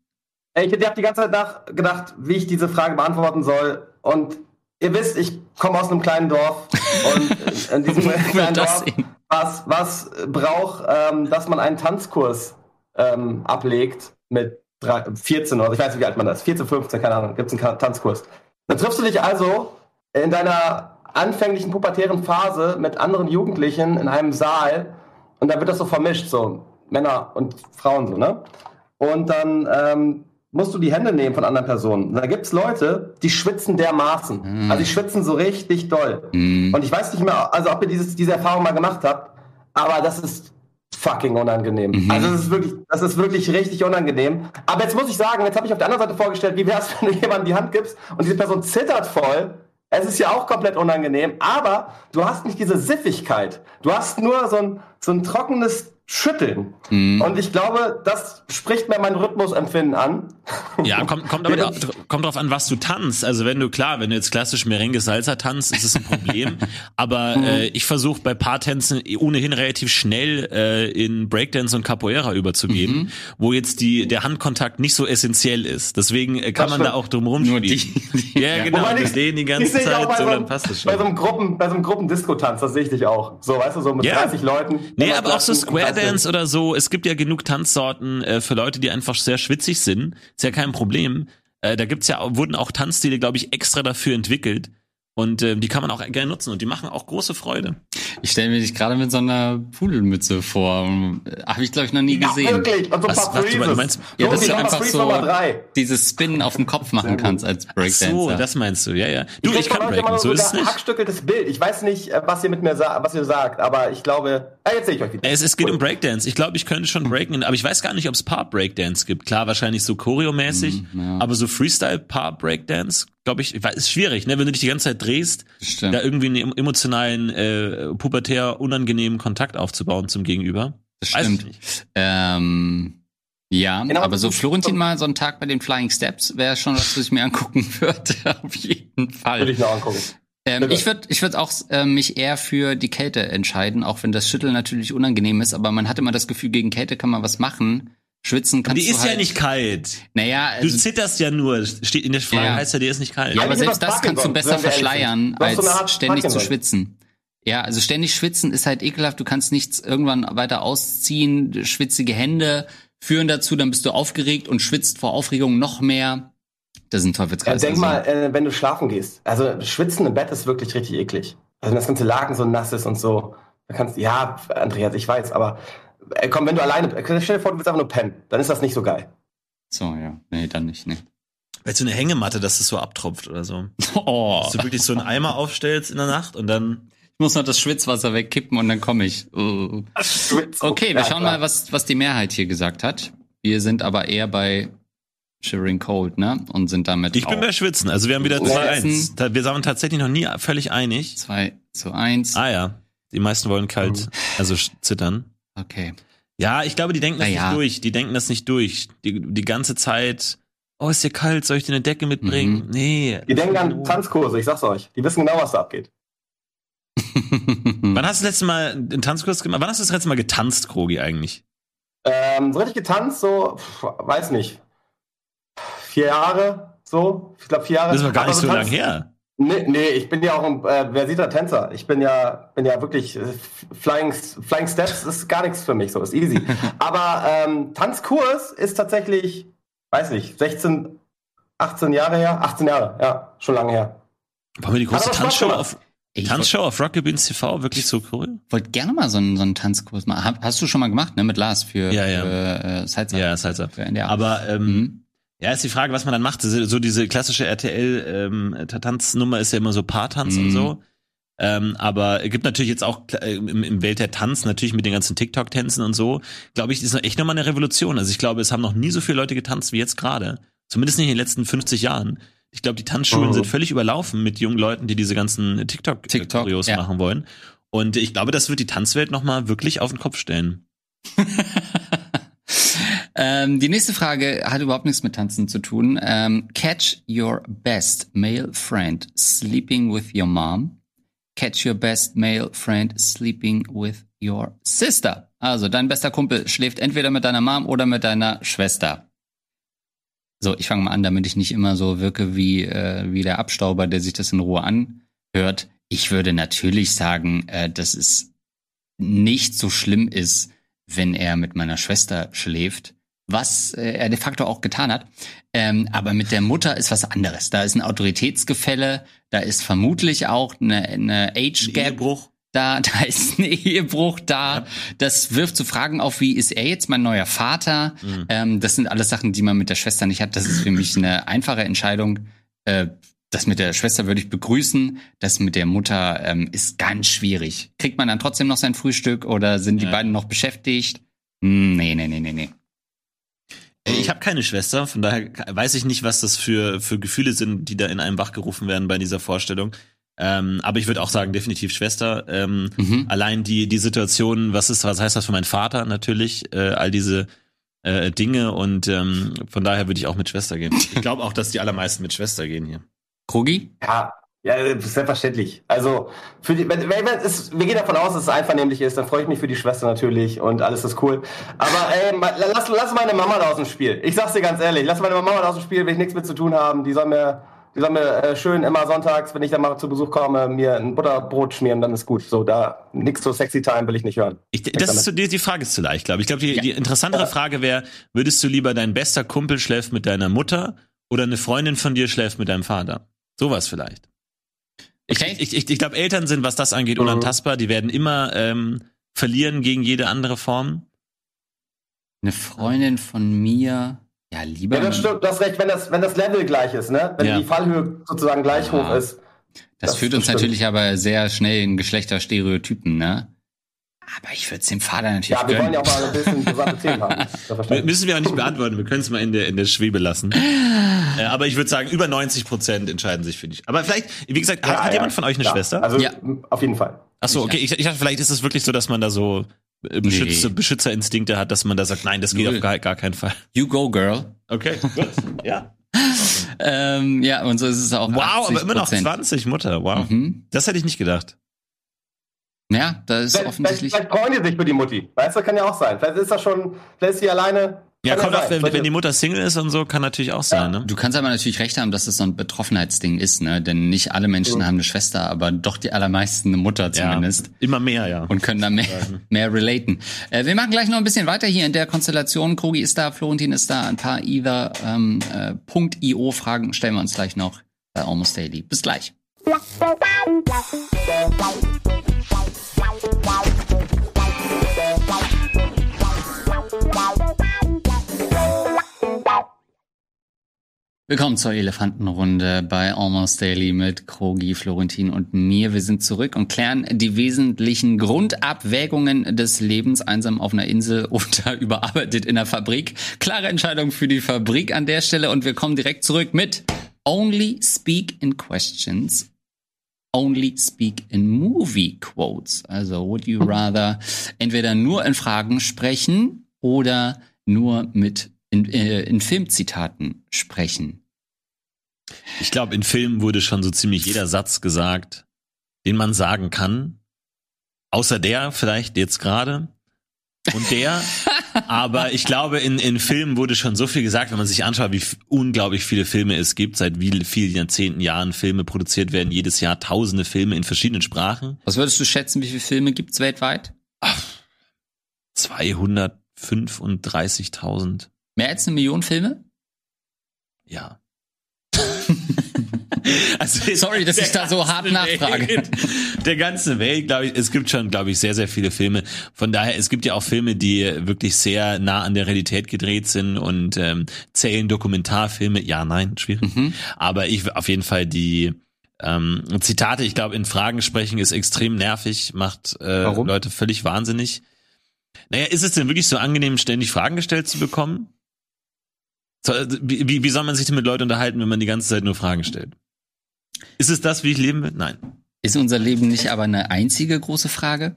Ey, Ich habe die ganze Zeit nachgedacht, wie ich diese Frage beantworten soll. Und ihr wisst, ich komme aus einem kleinen Dorf. Und *laughs* in diesem kleinen Dorf, was, was braucht, ähm, dass man einen Tanzkurs ähm, ablegt mit drei, 14 oder ich weiß nicht, wie alt man das ist. 14, 15, keine Ahnung, gibt es einen Tanzkurs. Dann triffst du dich also in deiner anfänglichen pubertären Phase mit anderen Jugendlichen in einem Saal und da wird das so vermischt, so Männer und Frauen so, ne? Und dann ähm, musst du die Hände nehmen von anderen Personen. Da gibt's Leute, die schwitzen dermaßen. Also die schwitzen so richtig doll. Und ich weiß nicht mehr, also ob ihr dieses, diese Erfahrung mal gemacht habt, aber das ist fucking unangenehm. Also das ist wirklich, das ist wirklich richtig unangenehm. Aber jetzt muss ich sagen, jetzt habe ich auf der anderen Seite vorgestellt, wie wär's, *laughs* wenn du jemandem die Hand gibst und diese Person zittert voll. Es ist ja auch komplett unangenehm, aber du hast nicht diese Siffigkeit. Du hast nur so ein, so ein trockenes Schütteln. Und ich glaube, das spricht mir mein Rhythmusempfinden an. Ja, kommt, kommt aber kommt drauf an, was du tanzt. Also wenn du, klar, wenn du jetzt klassisch Merengue Salsa tanzt, ist es ein Problem. *laughs* aber äh, ich versuche bei Paartänzen ohnehin relativ schnell äh, in Breakdance und Capoeira überzugeben, wo jetzt die, der Handkontakt nicht so essentiell ist. Deswegen äh, kann Das man da stimmt. auch drum Nur rumspielen. die. *laughs* Ja, genau. Wobei ich- sehen die ganze Zeit bei so, so, dann einem- passt es bei so schon. einem Gruppen, bei so einem Gruppendisco-Tanz, das sehe ich dich auch. So, weißt du, so mit Ja. 30 Leuten. Nee, aber auch so Square klatschen. Dance oder so. Es gibt ja genug Tanzsorten äh, für Leute, die einfach sehr schwitzig sind. Ist ja kein Problem. Äh, da gibt's ja, wurden auch Tanzstile, glaube ich, extra dafür entwickelt. Und äh, die kann man auch gerne nutzen und die machen auch große Freude. Ich stelle mir dich gerade mit so einer Pudelmütze vor. Habe ich, glaube ich, noch nie Ja, gesehen. wirklich. Und so ein Was- paar was du- du meinst- Ja, dass du einfach so dieses Spin auf dem Kopf machen kannst als Breakdancer. So, das meinst du, ja, ja. Du, ich von kann breaken, immer so ist es nicht. hackstückeltes Bild. Ich weiß nicht, äh, was ihr mit mir sa was ihr sagt, aber ich glaube, ah, jetzt sehe ich euch wieder. Es, es geht um Breakdance. Ich glaube, ich könnte schon breaken, aber ich weiß gar nicht, ob es Paar-Breakdance gibt. Klar, wahrscheinlich so choreomäßig, ja. aber so Freestyle-Paar-Breakdance, glaube ich, ist schwierig, ne? Wenn du dich die ganze Zeit drehst, Stimmt. da irgendwie einen emotionalen, äh, pubertär unangenehmen Kontakt aufzubauen zum Gegenüber. Das Weiß ich stimmt. nicht. Ähm, ja, Genau, aber so Florentin mal so einen Tag bei den Flying Steps wäre schon was, was ich mir angucken *laughs* würde. Auf jeden Fall. Würde ich noch angucken. Ähm, ich würde ich würd auch äh, mich eher für die Kälte entscheiden, auch wenn das Schütteln natürlich unangenehm ist, aber man hat immer das Gefühl, gegen Kälte kann man was machen. Schwitzen kannst Die du ist halt, ja nicht kalt. Naja, Du also, zitterst ja nur. Steht in der Frage Ja. heißt ja, die ist nicht kalt. ja, aber selbst das kannst du besser verschleiern. Du so als Art ständig zu schwitzen. Ja, also ständig schwitzen ist halt ekelhaft. Du kannst nichts irgendwann weiter ausziehen. Schwitzige Hände führen dazu, dann bist du aufgeregt und schwitzt vor Aufregung noch mehr. Das ist ein Ja, Teufelskreis. denk also. mal, äh, wenn du schlafen gehst. Also schwitzen im Bett ist wirklich richtig eklig. Also wenn das ganze Laken so nass ist und so. Da kannst ja, Andreas, ich weiß, aber komm, wenn du alleine, äh, stell dir vor, du willst einfach nur pennen, dann ist das nicht so geil. So, ja. Nee, dann nicht, ne. Weil so eine Hängematte, dass es so abtropft oder so. *laughs* Oh. Dass du wirklich so einen Eimer aufstellst in der Nacht und dann. Ich muss noch das Schwitzwasser wegkippen und dann komme ich. Uh. Okay, wir schauen mal, was, was die Mehrheit hier gesagt hat. Wir sind aber eher bei Shivering Cold, ne? Und sind damit Ich bin bei Schwitzen. Also wir haben wieder Oh. 2-1. Da- Wir waren tatsächlich noch nie völlig einig. 2 zu 1. Ah ja. Die meisten wollen kalt, also sch- zittern. Okay. Ja, ich glaube, die denken das Na ja. nicht durch. Die denken das nicht durch. Die, die ganze Zeit, oh, ist dir kalt, soll ich dir eine Decke mitbringen? Mhm. Nee. Die denken an Tanzkurse, ich sag's euch. Die wissen genau, was da abgeht. Wann hast du das letzte Mal einen Tanzkurs gemacht? Wann hast du das letzte Mal getanzt, Krogi, eigentlich? Äh, Ähm, so richtig getanzt, so, pf, weiß nicht. Vier Jahre, so. Ich glaube, vier Jahre. Das war gar nicht so lange tanzt- her. Nee, nee, ich bin ja auch ein äh, versierter Tänzer. Ich bin ja, bin ja wirklich äh, Flying, Flying Steps ist gar nichts für mich, so ist easy. *laughs* Aber ähm, Tanzkurs ist tatsächlich, weiß nicht, 16, 18 Jahre her, 18 Jahre, ja, schon lange her. Wollen wir die große Tanzshow auf, Ich Tanzshow auf Rocket Beans TV wirklich so cool? wollte gerne mal so einen, so einen Tanzkurs machen. Hast du schon mal gemacht, ne? Mit Lars für, Ja, ja. für äh. Ja, ist halt so. Für NDR. Aber ähm, Mhm. Ja, ist die Frage, was man dann macht. So diese klassische RTL-Tanznummer ist ja immer so Paartanz und Mhm. so. Ähm, aber es gibt natürlich jetzt auch äh, im, im Welt der Tanz, natürlich mit den ganzen TikTok-Tänzen und so, glaube ich, ist noch echt nochmal eine Revolution. Also ich glaube, es haben noch nie so viele Leute getanzt wie jetzt gerade. Zumindest nicht in den letzten 50 Jahren. Ich glaube, die Tanzschulen Oh. sind völlig überlaufen mit jungen Leuten, die diese ganzen TikTok, TikTok-Choreos ja. machen wollen. Und ich glaube, das wird die Tanzwelt nochmal wirklich auf den Kopf stellen. *laughs* ähm, die nächste Frage hat überhaupt nichts mit Tanzen zu tun. Ähm, catch your best male friend sleeping with your mom. Catch your best male friend sleeping with your sister. Also dein bester Kumpel schläft entweder mit deiner Mom oder mit deiner Schwester. So, ich fange mal an, damit ich nicht immer so wirke wie, äh, wie der Abstauber, der sich das in Ruhe anhört. Ich würde natürlich sagen, äh, dass es nicht so schlimm ist, wenn er mit meiner Schwester schläft, was äh, er de facto auch getan hat. Ähm, aber mit der Mutter ist was anderes. Da ist ein Autoritätsgefälle, da ist vermutlich auch eine, eine Age Gap Ehebruch. da, *laughs* da ist ein Ehebruch da. Das wirft so Fragen auf, wie ist er jetzt mein neuer Vater? Mhm. Ähm, das sind alles Sachen, die man mit der Schwester nicht hat. Das ist für mich eine einfache Entscheidung. Äh, das mit der Schwester würde ich begrüßen. Das mit der Mutter ähm, ist ganz schwierig. Kriegt man dann trotzdem noch sein Frühstück oder sind die Ja. beiden noch beschäftigt? Hm, Nee, nee, nee, nee, nee. Ich habe keine Schwester, von daher weiß ich nicht, was das für, für Gefühle sind, die da in einem wachgerufen werden bei dieser Vorstellung. Ähm, aber ich würde auch sagen, definitiv Schwester. Ähm, Mhm. Allein die, die Situation, was ist, was heißt das für meinen Vater natürlich, äh, all diese äh, Dinge und ähm, von daher würde ich auch mit Schwester gehen. Ich glaube auch, dass die allermeisten mit Schwester gehen hier. Krugi? Ja, ja, selbstverständlich. Also, für die, wenn, wenn, wenn es, wir gehen davon aus, dass es einvernehmlich ist, dann freue ich mich für die Schwester natürlich und alles ist cool. Aber ey, ma- lass, lass meine Mama da aus dem Spiel. Ich sag's dir ganz ehrlich, lass meine Mama da aus dem Spiel, will ich nichts mit zu tun haben. Die soll mir, die soll mir äh, schön immer sonntags, wenn ich dann mal zu Besuch komme, mir ein Butterbrot schmieren, dann ist gut. So, da nix so sexy time will ich nicht hören. Ich, das ist so, die, die Frage ist zu leicht, glaube ich. Ich glaube, die, Ja. die interessantere Ja. Frage wäre, würdest du lieber dein bester Kumpel schläft mit deiner Mutter oder eine Freundin von dir schläft mit deinem Vater? Sowas vielleicht. Ich, Okay. ich, ich, ich glaube, Eltern sind, was das angeht, Mhm. unantastbar. Die werden immer ähm, verlieren gegen jede andere Form. Eine Freundin von mir. Ja, lieber. Ja, das stimmt, du hast recht, wenn das, wenn das Level gleich ist, ne? Wenn Ja. die Fallhöhe sozusagen gleich Ja. hoch ist. Das, Das führt uns stimmt. natürlich aber sehr schnell in Geschlechterstereotypen, ne? Aber ich würde es dem Vater natürlich Ja, wir gönnen. wollen ja auch mal ein bisschen *laughs* interessante Themen haben. Müssen wir auch nicht beantworten. Wir können es mal in der, in der Schwebe lassen. äh, aber ich würde sagen, über 90 Prozent entscheiden sich für dich. Aber vielleicht, wie gesagt, hat, Ja, hat ja. jemand von euch eine Ja, Schwester? Also, Ja. auf jeden Fall. Ach so, okay. Ich, ich dachte, vielleicht ist es wirklich so, dass man da so äh, Beschützer, Nee. Beschützerinstinkte hat, dass man da sagt, nein, das geht Null. auf gar, gar keinen Fall. You go, girl. Okay, gut. *laughs* ja. Ähm, ja, und so ist es auch. Wow, aber immer noch 80%. 20, Mutter. Wow. Mhm. Das hätte ich nicht gedacht. Ja, da ist Vielleicht, offensichtlich. vielleicht freuen die sich für die Mutti. Weißt du, kann ja auch sein. Vielleicht ist das schon, vielleicht ist sie alleine. Ja, Kann kommt auch, sein. wenn, wenn die Mutter Single ist und so, kann natürlich auch sein, ne? Du kannst aber natürlich recht haben, dass es so ein Betroffenheitsding ist, ne? Denn nicht alle Menschen haben eine Schwester, aber doch die allermeisten eine Mutter zumindest. Ja, immer mehr, ja. Und können da mehr, *laughs* mehr relaten. Äh, wir machen gleich noch ein bisschen weiter hier in der Konstellation. Krogi ist da, Florentin ist da, ein paar either ähm, äh, .io Fragen stellen wir uns gleich noch bei Almost Daily. Bis gleich. Willkommen zur Elefantenrunde bei Almost Daily mit Krogi, Florentin und mir. Wir sind zurück und klären die wesentlichen Grundabwägungen des Lebens einsam auf einer Insel *laughs* oder überarbeitet in der Fabrik. Klare Entscheidung für die Fabrik an der Stelle und wir kommen direkt zurück mit Only Speak in Questions. Only speak in movie quotes. Also, would you rather entweder nur in Fragen sprechen oder nur mit in, äh, in Filmzitaten sprechen? Ich glaube, in Filmen wurde schon so ziemlich jeder Satz gesagt, den man sagen kann. Außer der vielleicht jetzt gerade. Und der. Aber ich glaube, in, in Filmen wurde schon so viel gesagt, wenn man sich anschaut, wie unglaublich viele Filme es gibt, seit wie vielen Jahrzehnten Jahren Filme produziert werden, jedes Jahr tausende Filme in verschiedenen Sprachen. Was würdest du schätzen, wie viele Filme gibt's weltweit? 235.000. Mehr als eine Million Filme? Ja. *laughs* also Sorry, dass ich da so hart nachfrage. Welt, der ganze Welt, glaube ich, es gibt schon, glaube ich, sehr, sehr viele Filme. Von daher, es gibt ja auch Filme, die wirklich sehr nah an der Realität gedreht sind und ähm, zählen Dokumentarfilme. Ja, nein, schwierig. Mhm. Aber ich auf jeden Fall die ähm, Zitate, ich glaube, in Fragen sprechen ist extrem nervig, macht äh, Leute völlig wahnsinnig. Naja, ist es denn wirklich so angenehm, ständig Fragen gestellt zu bekommen? Also, wie, wie soll man sich denn mit Leuten unterhalten, wenn man die ganze Zeit nur Fragen stellt? Ist es das, wie ich leben will? Nein. Ist unser Leben nicht aber eine einzige große Frage?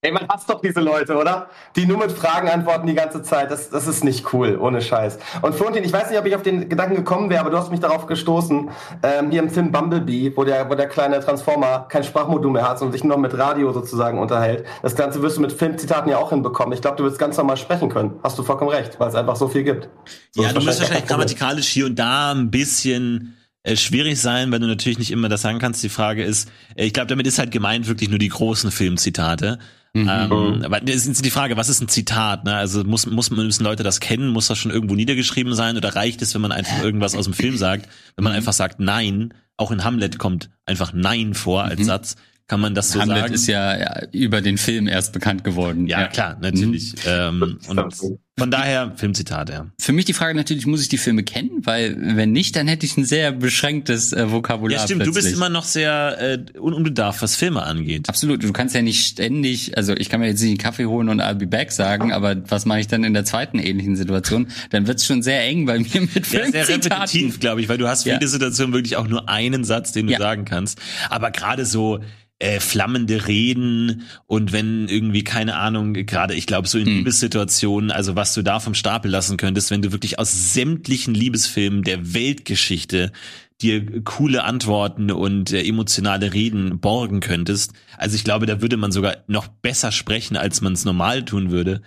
Ey, man hasst doch diese Leute, oder? Die nur mit Fragen antworten die ganze Zeit. Das, das ist nicht cool, ohne Scheiß. Und Florentin, ich weiß nicht, ob ich auf den Gedanken gekommen wäre, aber du hast mich darauf gestoßen, ähm, hier im Film Bumblebee, wo der, wo der kleine Transformer kein Sprachmodul mehr hat und sich nur noch mit Radio sozusagen unterhält. Das Ganze wirst du mit Filmzitaten ja auch hinbekommen. Ich glaube, du wirst ganz normal sprechen können. Hast du vollkommen recht, weil es einfach so viel gibt. So ja, du musst wahrscheinlich grammatikalisch hier und da ein bisschen äh, schwierig sein, weil du natürlich nicht immer das sagen kannst. Die Frage ist, äh, ich glaube, damit ist halt gemeint wirklich nur die großen Filmzitate. Mhm. Ähm, aber das ist die Frage, was ist ein Zitat? Ne? Also muss, muss müssen Leute das kennen? Muss das schon irgendwo niedergeschrieben sein? Oder reicht es, wenn man einfach irgendwas aus dem Film sagt? Wenn man mhm. einfach sagt Nein, auch in Hamlet kommt einfach Nein vor als mhm. Satz. Kann man das so Hamlet sagen? Hamlet ist ja, ja, über den Film erst bekannt geworden. Ja, ja. klar, natürlich. Mhm. Ähm, und von daher Filmzitate, ja. Für mich die Frage natürlich, muss ich die Filme kennen? Weil wenn nicht, dann hätte ich ein sehr beschränktes äh, Vokabular. Ja, stimmt, plötzlich. du bist immer noch sehr äh, unbedarft, was Filme angeht. Absolut, du kannst ja nicht ständig, also ich kann mir jetzt nicht einen Kaffee holen und I'll be back sagen, aber was mache ich dann in der zweiten ähnlichen Situation? Dann wird's schon sehr eng bei mir mit Filmzitaten. Ja, sehr repetitiv, glaube ich, weil du hast viele ja. Situationen wirklich auch nur einen Satz, den du ja. sagen kannst. Aber gerade so äh, flammende Reden und wenn irgendwie, keine Ahnung, gerade ich glaube so in hm. Liebessituationen, also was du da vom Stapel lassen könntest, wenn du wirklich aus sämtlichen Liebesfilmen der Weltgeschichte dir coole Antworten und äh, emotionale Reden borgen könntest. Also ich glaube, da würde man sogar noch besser sprechen, als man es normal tun würde.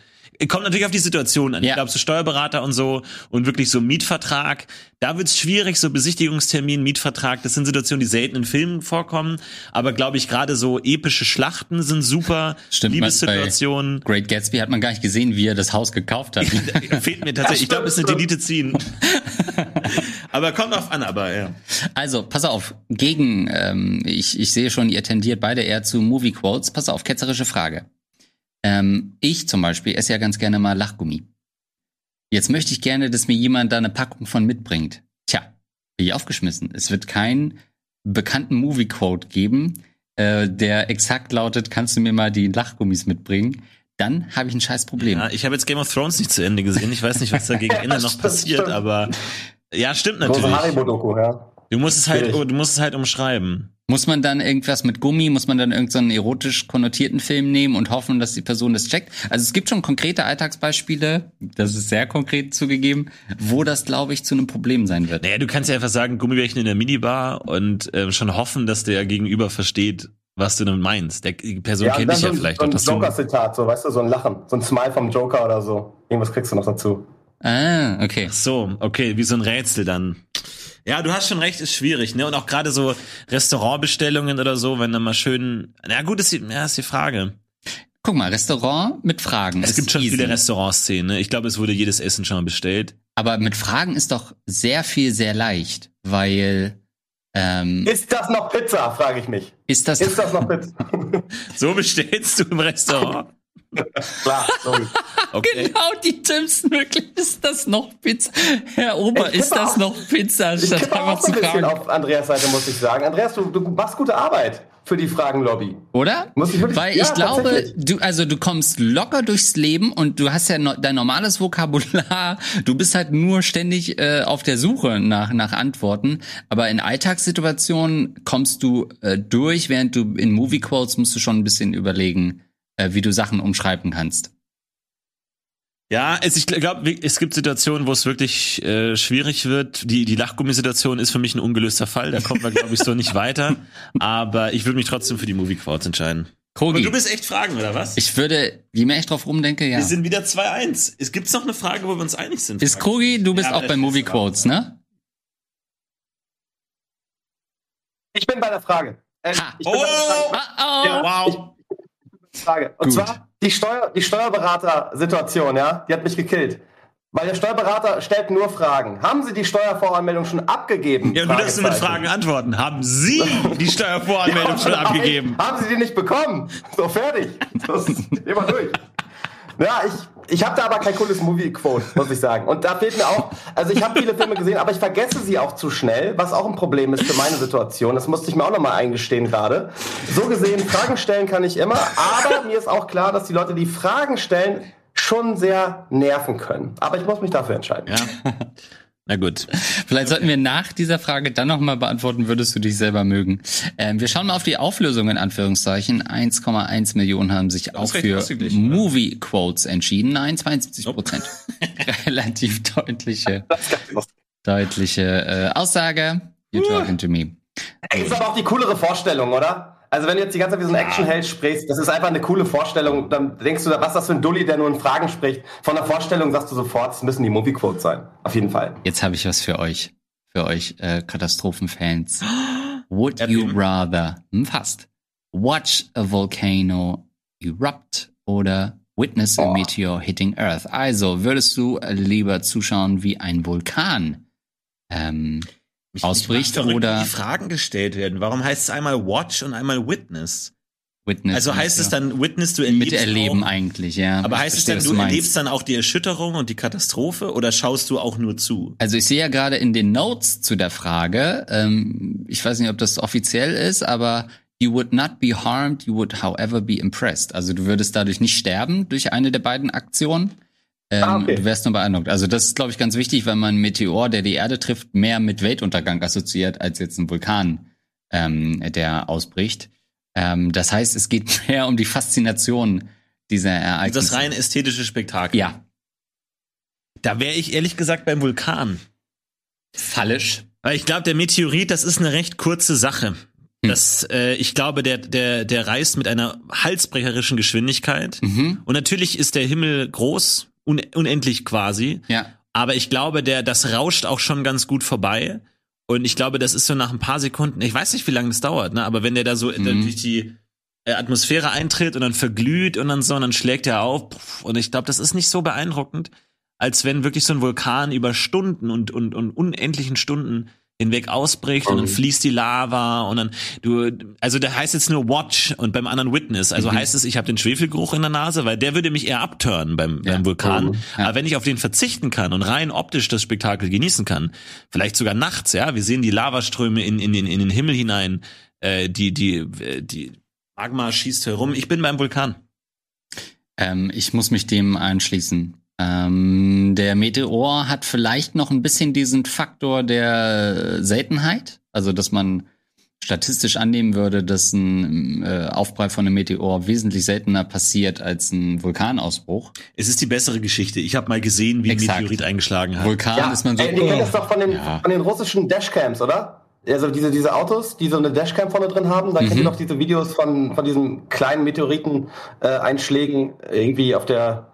Kommt natürlich auf die Situation an. Ja. Ich glaube, so Steuerberater und so und wirklich so Mietvertrag, da wird's schwierig, so Besichtigungstermin, Mietvertrag, das sind Situationen, die selten in Filmen vorkommen, aber glaube ich, gerade so epische Schlachten sind super, Stimmt, Liebessituationen. Great Gatsby hat man gar nicht gesehen, wie er das Haus gekauft hat. *laughs* Fehlt mir tatsächlich, ich glaube, es ist eine Delete ziehen. *laughs* aber kommt auf an, aber ja. Also, pass auf, gegen, ähm, ich, ich sehe schon, ihr tendiert beide eher zu Movie Quotes. Pass auf, ketzerische Frage. Ähm, ich zum Beispiel esse ja ganz gerne mal Lachgummi. Jetzt möchte ich gerne, dass mir jemand da eine Packung von mitbringt. Tja, bin ich aufgeschmissen. Es wird keinen bekannten Movie-Quote geben, äh, der exakt lautet, kannst du mir mal die Lachgummis mitbringen? Dann habe ich ein scheiß Problem. Ja, ich habe jetzt Game of Thrones nicht zu Ende gesehen. Ich weiß nicht, was da gegen *laughs* Ende noch passiert, aber ja, stimmt natürlich. Haribo-Doku, ja. Du musst es halt, du musst es halt umschreiben. Muss man dann irgendwas mit Gummi, muss man dann irgendeinen so erotisch konnotierten Film nehmen und hoffen, dass die Person das checkt? Also es gibt schon konkrete Alltagsbeispiele, das ist sehr konkret zugegeben, wo das, glaube ich, zu einem Problem sein wird. Naja, du kannst ja einfach sagen, Gummibärchen in der Minibar und äh, schon hoffen, dass der Gegenüber versteht, was du damit meinst. Der, die Person ja, kennt dich so ja vielleicht. So ein Joker-Zitat, so, weißt du, so ein Lachen, so ein Smile vom Joker oder so. Irgendwas kriegst du noch dazu. Ah, okay. Ach so, okay, wie so ein Rätsel dann. Ja, du hast schon recht, ist schwierig, ne? Und auch gerade so Restaurantbestellungen oder so, wenn dann mal schön. Na gut, ist die, ja, ist die Frage. Guck mal, Restaurant mit Fragen. Es gibt schon easy. viele Restaurantszenen. Ne? Ich glaube, es wurde jedes Essen schon mal bestellt. Aber mit Fragen ist doch sehr viel sehr leicht, weil ähm, ist das noch Pizza, frage ich mich. Ist das, ist das noch *laughs* Pizza? so bestellst du im Restaurant? *laughs* Klar, sorry. Okay. Genau die dümmsten wirklich. Ist das noch Pizza? Herr Ober, ist das noch Pizza? Ich einfach zu fragen. auf Andreas Seite, muss ich sagen. Andreas, du, du machst gute Arbeit für die Fragenlobby. Oder? Muss ich wirklich, Weil ja, ich glaube, du, also du kommst locker durchs Leben und du hast ja no, dein normales Vokabular. Du bist halt nur ständig äh, auf der Suche nach, nach Antworten. Aber in Alltagssituationen kommst du äh, durch, während du in Movie Quotes musst du schon ein bisschen überlegen, äh, wie du Sachen umschreiben kannst. Ja, es, ich glaube, es gibt Situationen, wo es wirklich äh, schwierig wird. Die, die Lachgummisituation ist für mich ein ungelöster Fall. Da kommt man, glaube ich, so nicht weiter. *laughs* Aber ich würde mich trotzdem für die Movie Quotes entscheiden. Krogi. du bist echt Fragen, oder was? Ich würde, je mehr ich drauf rumdenke, ja. Wir sind wieder 2-1. Es gibt noch eine Frage, wo wir uns einig sind. Ist Krogi, du bist Ja, auch aber bei Movie Quotes, aber- ne? Ich bin bei der Frage. Äh, Ha. ich bin bei der Frage. Oh! Oh. Ja, Wow. Frage. Und Gut. zwar die, Steuer, die Steuerberater-Situation, ja, die hat mich gekillt. Weil der Steuerberater stellt nur Fragen. Haben Sie die Steuervoranmeldung schon abgegeben? Ja, und du darfst nur mit. Fragen antworten. Haben Sie die Steuervoranmeldung *laughs* Ja, schon abgegeben? Haben Sie die nicht bekommen? So, fertig. *laughs* Das ist immer durch. Ja, ich, ich habe da aber kein cooles Movie-Quote, muss ich sagen. Und da fehlt mir auch, also ich habe viele Filme gesehen, aber ich vergesse sie auch zu schnell, was auch ein Problem ist für meine Situation. Das musste ich mir auch nochmal eingestehen gerade. So gesehen, Fragen stellen kann ich immer, aber mir ist auch klar, dass die Leute, die Fragen stellen, schon sehr nerven können. Aber ich muss mich dafür entscheiden. Ja. *laughs* Na gut. Vielleicht sollten wir nach dieser Frage dann nochmal beantworten, würdest du dich selber mögen. Ähm, wir schauen mal auf die Auflösung in Anführungszeichen. 1,1 Millionen haben sich auch für? Movie Quotes entschieden. Nein, 72 Prozent. *laughs* Relativ deutliche, deutliche äh, Aussage. You're talking to me. Ey, ist aber auch die coolere Vorstellung, oder? Also wenn du jetzt die ganze Zeit wie so ein Actionheld sprichst, das ist einfach eine coole Vorstellung. Dann denkst du, was ist das für ein Dulli, der nur in Fragen spricht? Von der Vorstellung sagst du sofort, es müssen die Movie-Quotes sein. Auf jeden Fall. Jetzt habe ich was für euch. Für euch äh, Katastrophenfans. *gasps* Would you rather, hm, fast, watch a volcano erupt oder witness a Oh. meteor hitting Earth? Also, würdest du äh, lieber zuschauen, wie ein Vulkan ähm, Mich- Ausbricht mich oder- wie die Fragen gestellt werden. Warum heißt es einmal Watch und einmal Witness? witness? Also heißt es dann Witness, du erlebst mit erleben auch, eigentlich, ja. Aber heißt es verstehe, dann, was du meinst. erlebst dann auch die Erschütterung und die Katastrophe oder schaust du auch nur zu? Also ich sehe ja gerade in den Notes zu der Frage, ähm, ich weiß nicht, ob das offiziell ist, aber you would not be harmed, you would however be impressed. Also du würdest dadurch nicht sterben durch eine der beiden Aktionen. Ähm, Ah, okay. Du wärst nur beeindruckt. Also das ist, glaube ich, ganz wichtig, weil man einen Meteor, der die Erde trifft, mehr mit Weltuntergang assoziiert als jetzt ein Vulkan, ähm, der ausbricht. Ähm, das heißt, es geht *laughs* mehr um die Faszination dieser Ereignisse. Das rein ästhetische Spektakel. Ja, Da wäre ich ehrlich gesagt beim Vulkan. fallisch. Weil ich glaube, der Meteorit, das ist eine recht kurze Sache. Das, äh, ich glaube, der, der, der reist mit einer halsbrecherischen Geschwindigkeit. Mhm. Und natürlich ist der Himmel groß, un unendlich quasi. Ja. Aber ich glaube, der, das rauscht auch schon ganz gut vorbei. Und ich glaube, das ist so nach ein paar Sekunden, ich weiß nicht, wie lange das dauert, ne? aber wenn der da so Mhm. durch die äh, Atmosphäre eintritt und dann verglüht und dann so, und dann schlägt er auf. Und ich glaube, das ist nicht so beeindruckend, als wenn wirklich so ein Vulkan über Stunden und, und, und unendlichen Stunden hinweg ausbricht und dann fließt die Lava und dann du also der heißt jetzt nur Watch und beim anderen Witness. Also heißt es ich habe den Schwefelgeruch in der Nase weil der würde mich eher abtören beim, beim Vulkan. Mhm. Ja. aber wenn ich auf den verzichten kann und rein optisch das Spektakel genießen kann vielleicht sogar nachts ja wir sehen die Lavaströme in, in, den, in den Himmel hinein äh, die die äh, die Magma schießt herum. Ich bin beim Vulkan. Ähm, ich muss mich dem anschließen. Ähm, der Meteor hat vielleicht noch ein bisschen diesen Faktor der Seltenheit, also dass man statistisch annehmen würde, dass ein äh, Aufprall von einem Meteor wesentlich seltener passiert als ein Vulkanausbruch. es ist die bessere Geschichte ich habe mal gesehen wie ein Exakt. Meteorit eingeschlagen hat Vulkan ist man so. ey, die kennen das doch von den, Ja. von den russischen Dashcams, oder? Also diese, diese Autos, die so eine Dashcam vorne drin haben, da kennt Mhm. ihr doch diese Videos von, von diesen kleinen Meteoriten-Einschlägen irgendwie auf der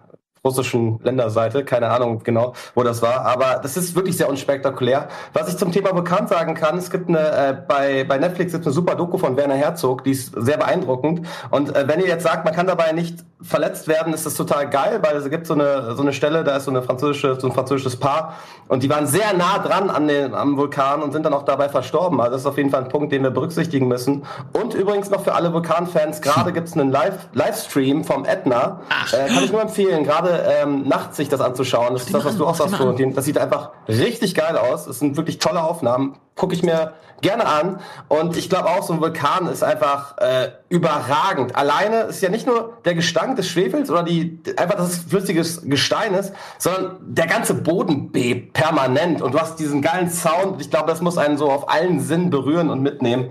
russischen Länderseite, keine Ahnung genau, wo das war, aber das ist wirklich sehr unspektakulär. Was ich zum Thema Vulkan sagen kann, es gibt eine, äh, bei, bei Netflix gibt eine super Doku von Werner Herzog, die ist sehr beeindruckend und äh, wenn ihr jetzt sagt, man kann dabei nicht verletzt werden, ist das total geil, weil es gibt so eine, so eine Stelle, da ist so eine französische, so ein französisches Paar und die waren sehr nah dran an den, am Vulkan und sind dann auch dabei verstorben. Also das ist auf jeden Fall ein Punkt, den wir berücksichtigen müssen. Und übrigens noch für alle Vulkanfans, gerade *laughs* gibt es einen Live Livestream vom Ätna. Äh, kann ich nur empfehlen, gerade ähm, nachts sich das anzuschauen. Das ist das, was du auch sagst, Florentin. Das sieht einfach richtig geil aus. Es sind wirklich tolle Aufnahmen. Gucke ich mir gerne an. Und ich glaube auch, so ein Vulkan ist einfach äh, überragend. Alleine ist ja nicht nur der Gestank des Schwefels oder die einfach dass es flüssiges Gestein ist, sondern der ganze Boden bebt permanent. Und du hast diesen geilen Sound. Ich glaube, das muss einen so auf allen Sinnen berühren und mitnehmen.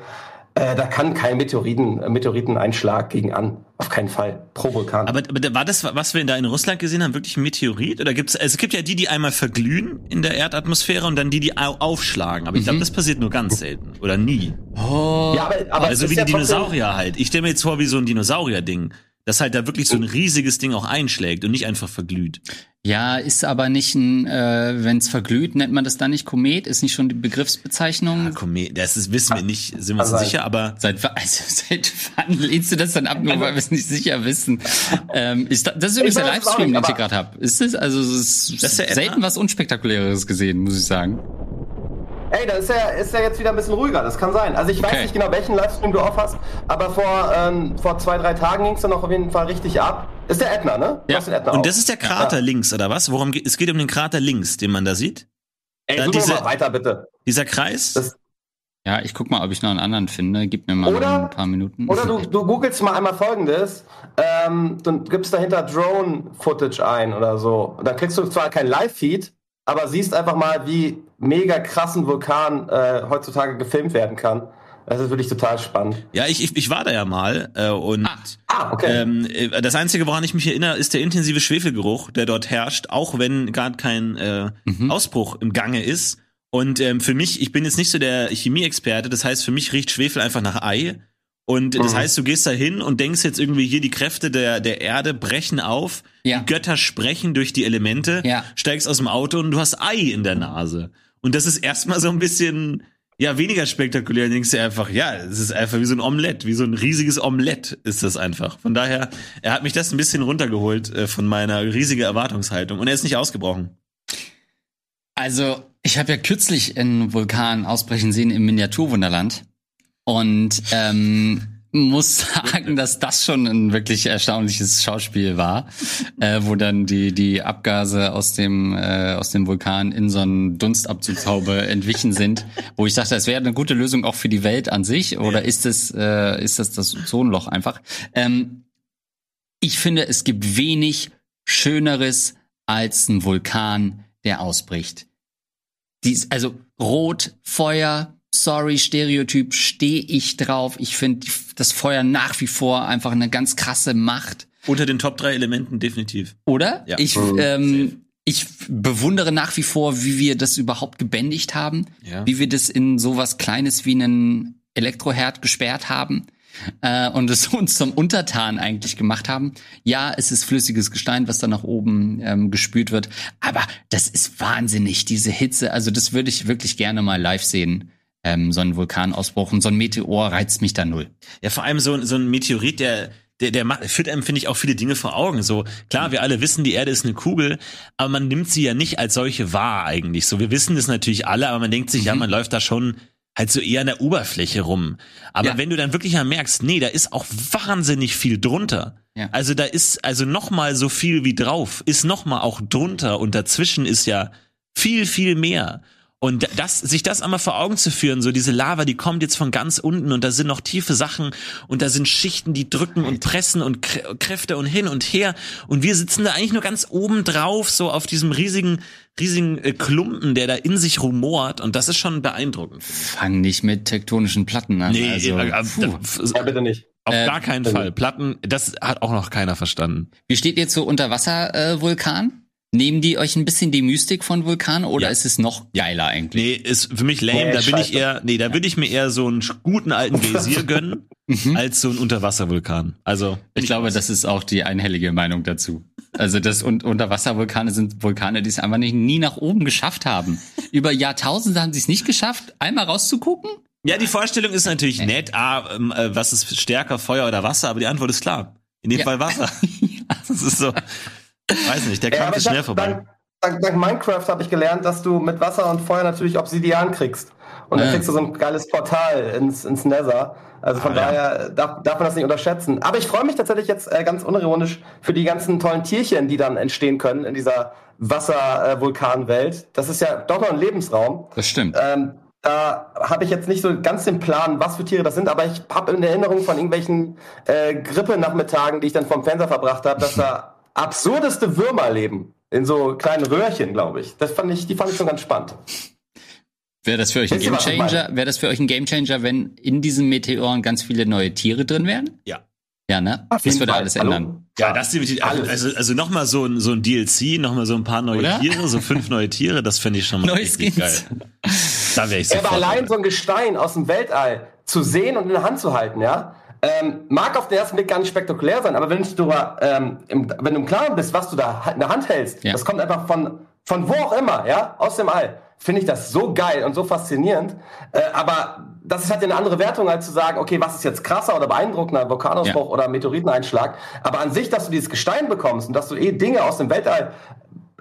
Äh, da kann kein Meteoriten, äh, Meteoriteneinschlag gegen an. Auf keinen Fall. Pro Vulkan. Aber, aber war das, was wir da in Russland gesehen haben, wirklich ein Meteorit? Oder gibt's, also es gibt ja die, die einmal verglühen in der Erdatmosphäre und dann die, die au aufschlagen. Aber ich glaube, das passiert nur ganz selten. Oder nie. Oh. ja, aber, aber Also es wie die ja Dinosaurier halt. Ich stelle mir jetzt vor, wie so ein Dinosaurier-Ding. Das halt da wirklich so ein riesiges Ding auch einschlägt und nicht einfach verglüht. Ja, ist aber nicht ein, äh, wenn es verglüht, nennt man das dann nicht Komet? Ist nicht schon die Begriffsbezeichnung? Komm, das ist, wissen wir nicht, sind wir uns sein. sicher, aber Seit, *laughs* also, seit wann lehnst du das dann ab, nur weil wir es nicht sicher wissen? ähm, ist, da- das ist übrigens Ich der Livestream, den ich hier gerade habe. Ist es? Also es ist Das ist der selten was Unspektakuläres gesehen, muss ich sagen. Ey, da ist er, ist er jetzt wieder ein bisschen ruhiger, das kann sein. Also ich weiß Okay. nicht genau, welchen Livestream du auf hast, aber vor, ähm, vor zwei, drei Tagen ging es dann noch auf jeden Fall richtig ab. Ist der Ätna, ne? Ja. Ätna und auf. das ist der Krater links, oder was? Worum geht, es geht um den Krater links, den man da sieht? Ey, da such mir diese- mal weiter, bitte. Dieser Kreis? Das- Ja, ich guck mal, ob ich noch einen anderen finde. Gib mir mal Oder- ein paar Minuten. Oder du, du googelst mal einmal folgendes, ähm, dann gibst dahinter Drone-Footage ein oder so. Und dann kriegst du zwar kein Live-Feed, aber siehst einfach mal, wie mega krassen Vulkan äh, heutzutage gefilmt werden kann. Das ist wirklich total spannend. ja, ich, ich, ich war da ja mal äh, und Ah. Ah, okay. ähm, äh, das Einzige, woran ich mich erinnere, ist der intensive Schwefelgeruch, der dort herrscht, auch wenn gerade kein äh, Mhm. Ausbruch im Gange ist. Und ähm, für mich, ich bin jetzt nicht so der Chemieexperte, das heißt, für mich riecht Schwefel einfach nach Ei. Und das Mhm. heißt, du gehst da hin und denkst jetzt irgendwie hier, die Kräfte der, der Erde brechen auf, Ja. die Götter sprechen durch die Elemente, Ja. steigst aus dem Auto und du hast Ei in der Nase. Und das ist erstmal so ein bisschen, ja, weniger spektakulär. Dann denkst du einfach, ja, es ist einfach wie so ein Omelett, wie so ein riesiges Omelett ist das einfach. Von daher, er hat mich das ein bisschen runtergeholt äh, von meiner riesigen Erwartungshaltung. Und er ist nicht ausgebrochen. Also, ich habe ja kürzlich einen Vulkan ausbrechen sehen im Miniaturwunderland und ähm, muss sagen, dass das schon ein wirklich erstaunliches Schauspiel war, äh, wo dann die die Abgase aus dem äh, aus dem Vulkan in so einen Dunstabzugshaube entwichen sind, wo ich dachte, das wäre eine gute Lösung auch für die Welt an sich oder ist es äh, ist das das Ozonloch einfach? Ähm, ich finde, es gibt wenig Schöneres als ein Vulkan, der ausbricht. Dies, also Rot, Feuer, sorry, Stereotyp, stehe ich drauf. Ich finde das Feuer nach wie vor einfach eine ganz krasse Macht. Unter den Top drei Elementen definitiv. Oder? Ja. Ich, Mhm. ähm, ich bewundere nach wie vor, wie wir das überhaupt gebändigt haben, Ja. wie wir das in sowas Kleines wie einen Elektroherd gesperrt haben äh, und es *laughs* uns zum Untertan eigentlich gemacht haben. Ja, es ist flüssiges Gestein, was da nach oben ähm, gespült wird, aber das ist wahnsinnig, diese Hitze. Also das würde ich wirklich gerne mal live sehen. Ähm, so ein Vulkanausbruch und so ein Meteor reizt mich da null. Ja, vor allem so, so ein Meteorit, der, der, der macht, führt einem, finde ich, auch viele Dinge vor Augen. So, klar, wir alle wissen, die Erde ist eine Kugel, aber man nimmt sie ja nicht als solche wahr eigentlich. So, wir wissen das natürlich alle, aber man denkt sich, ja, Mhm. man läuft da schon halt so eher an der Oberfläche rum. Aber Ja. wenn du dann wirklich mal merkst, nee, da ist auch wahnsinnig viel drunter. Ja. Also da ist also noch mal so viel wie drauf, ist noch mal auch drunter und dazwischen ist ja viel, viel mehr. Und das, sich das einmal vor Augen zu führen, so diese Lava, die kommt jetzt von ganz unten und da sind noch tiefe Sachen und da sind Schichten, die drücken und pressen und Krä- Kräfte und hin und her und wir sitzen da eigentlich nur ganz oben drauf, so auf diesem riesigen, riesigen äh, Klumpen, der da in sich rumort und das ist schon beeindruckend. Fang nicht mit tektonischen Platten an. also, äh, äh, ja, bitte nicht. auf Äh, gar keinen Fall. Platten, das hat auch noch keiner verstanden. Wie steht ihr zu Unterwasservulkan? Äh, Vulkan? Nehmen die euch ein bisschen die Mystik von Vulkanen oder Ja. ist es noch geiler eigentlich? Nee, ist für mich lame. Nee, da bin ich eher, nee, da würde ich mir eher so einen guten alten Geysir *laughs* gönnen, Mhm. als so einen Unterwasservulkan. Also, Ich glaube, das ist auch die einhellige Meinung dazu. Also das und Unterwasservulkane sind Vulkane, die es einfach nicht, nie nach oben geschafft haben. Über Jahrtausende haben sie es nicht geschafft, einmal rauszugucken. ja, die Vorstellung ist natürlich nett. Ah, ähm, äh, was ist stärker, Feuer oder Wasser? Aber die Antwort ist klar. In dem Ja. Fall Wasser. *laughs* Das ist so, *laughs* weiß nicht, der Ja, Kampf aber ist schnell vorbei. Dank, dank, Minecraft habe ich gelernt, dass du mit Wasser und Feuer natürlich Obsidian kriegst. Und dann Ah. kriegst du so ein geiles Portal ins, ins Nether. Also von Ah, ja. daher darf, darf man das nicht unterschätzen. Aber ich freue mich tatsächlich jetzt äh, ganz unironisch für die ganzen tollen Tierchen, die dann entstehen können in dieser Wasser-Vulkanwelt. Das ist ja doch noch ein Lebensraum. Das stimmt. Ähm, da habe ich jetzt nicht so ganz den Plan, was für Tiere das sind, aber ich habe in Erinnerung von irgendwelchen äh, Grippe-Nachmittagen, die ich dann vom Fernseher verbracht habe, dass da absurdeste Würmer leben. In so kleinen Röhrchen, glaube ich. Das fand ich, die fand ich schon ganz spannend. Wäre das für euch ein Gamechanger? Wäre das für euch ein Gamechanger, wenn in diesen Meteoren ganz viele neue Tiere drin wären? Ja. Ja, ne? Auf Das würde Fall. alles Hallo? ändern. Ja, das ist Alles. also, also nochmal so ein, so ein DLC, nochmal so ein paar neue Oder? Tiere, so fünf neue Tiere, das finde ich schon mal richtig geil. Da wäre ich sofort. aber allein dabei. so ein Gestein aus dem Weltall zu sehen und in der Hand zu halten, ja, ähm, mag auf den ersten Blick gar nicht spektakulär sein, aber wenn du, ähm, im, wenn du im Klaren bist, was du da in der Hand hältst, Ja. das kommt einfach von, von wo auch immer, ja, aus dem All, finde ich das so geil und so faszinierend. Äh, aber das ist halt eine andere Wertung, als zu sagen, okay, was ist jetzt krasser oder beeindruckender, Vulkanausbruch Ja. oder Meteoriteneinschlag. Aber an sich, dass du dieses Gestein bekommst und dass du eh Dinge aus dem Weltall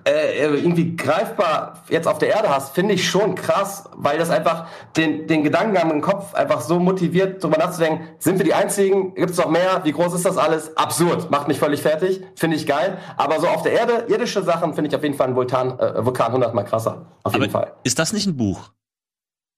äh, irgendwie greifbar jetzt auf der Erde hast, finde ich schon krass, weil das einfach den, den Gedankengang im Kopf einfach so motiviert, darüber nachzudenken, sind wir die Einzigen, gibt es noch mehr, wie groß ist das alles? Absurd, macht mich völlig fertig, finde ich geil, aber so auf der Erde, irdische Sachen, finde ich auf jeden Fall einen Vulkan, äh, Vulkan hundertmal krasser, auf jeden Aber Fall. ist das nicht ein Buch?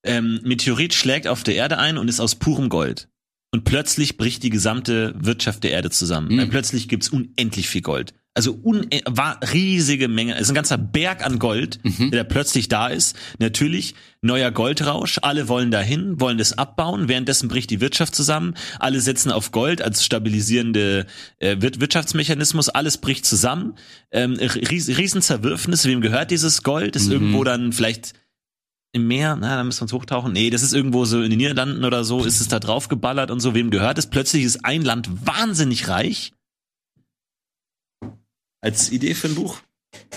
Ähm, Meteorit schlägt auf der Erde ein und ist aus purem Gold. Und plötzlich bricht die gesamte Wirtschaft der Erde zusammen. Mhm. Plötzlich gibt's unendlich viel Gold. Also un war riesige Menge, es ist ein ganzer Berg an Gold, Mhm. der plötzlich da ist. Natürlich neuer Goldrausch, alle wollen dahin, wollen das abbauen, währenddessen bricht die Wirtschaft zusammen, alle setzen auf Gold als stabilisierende äh, Wir- Wirtschaftsmechanismus, alles bricht zusammen. Ähm, ries Riesenzerwürfnis, wem gehört dieses Gold? Ist Mhm. irgendwo dann vielleicht im Meer, na, da müssen wir uns hochtauchen. Nee, das ist irgendwo so in den Niederlanden oder so, ist es da drauf geballert und so. Wem gehört es? Plötzlich ist ein Land wahnsinnig reich. Als Idee für ein Buch.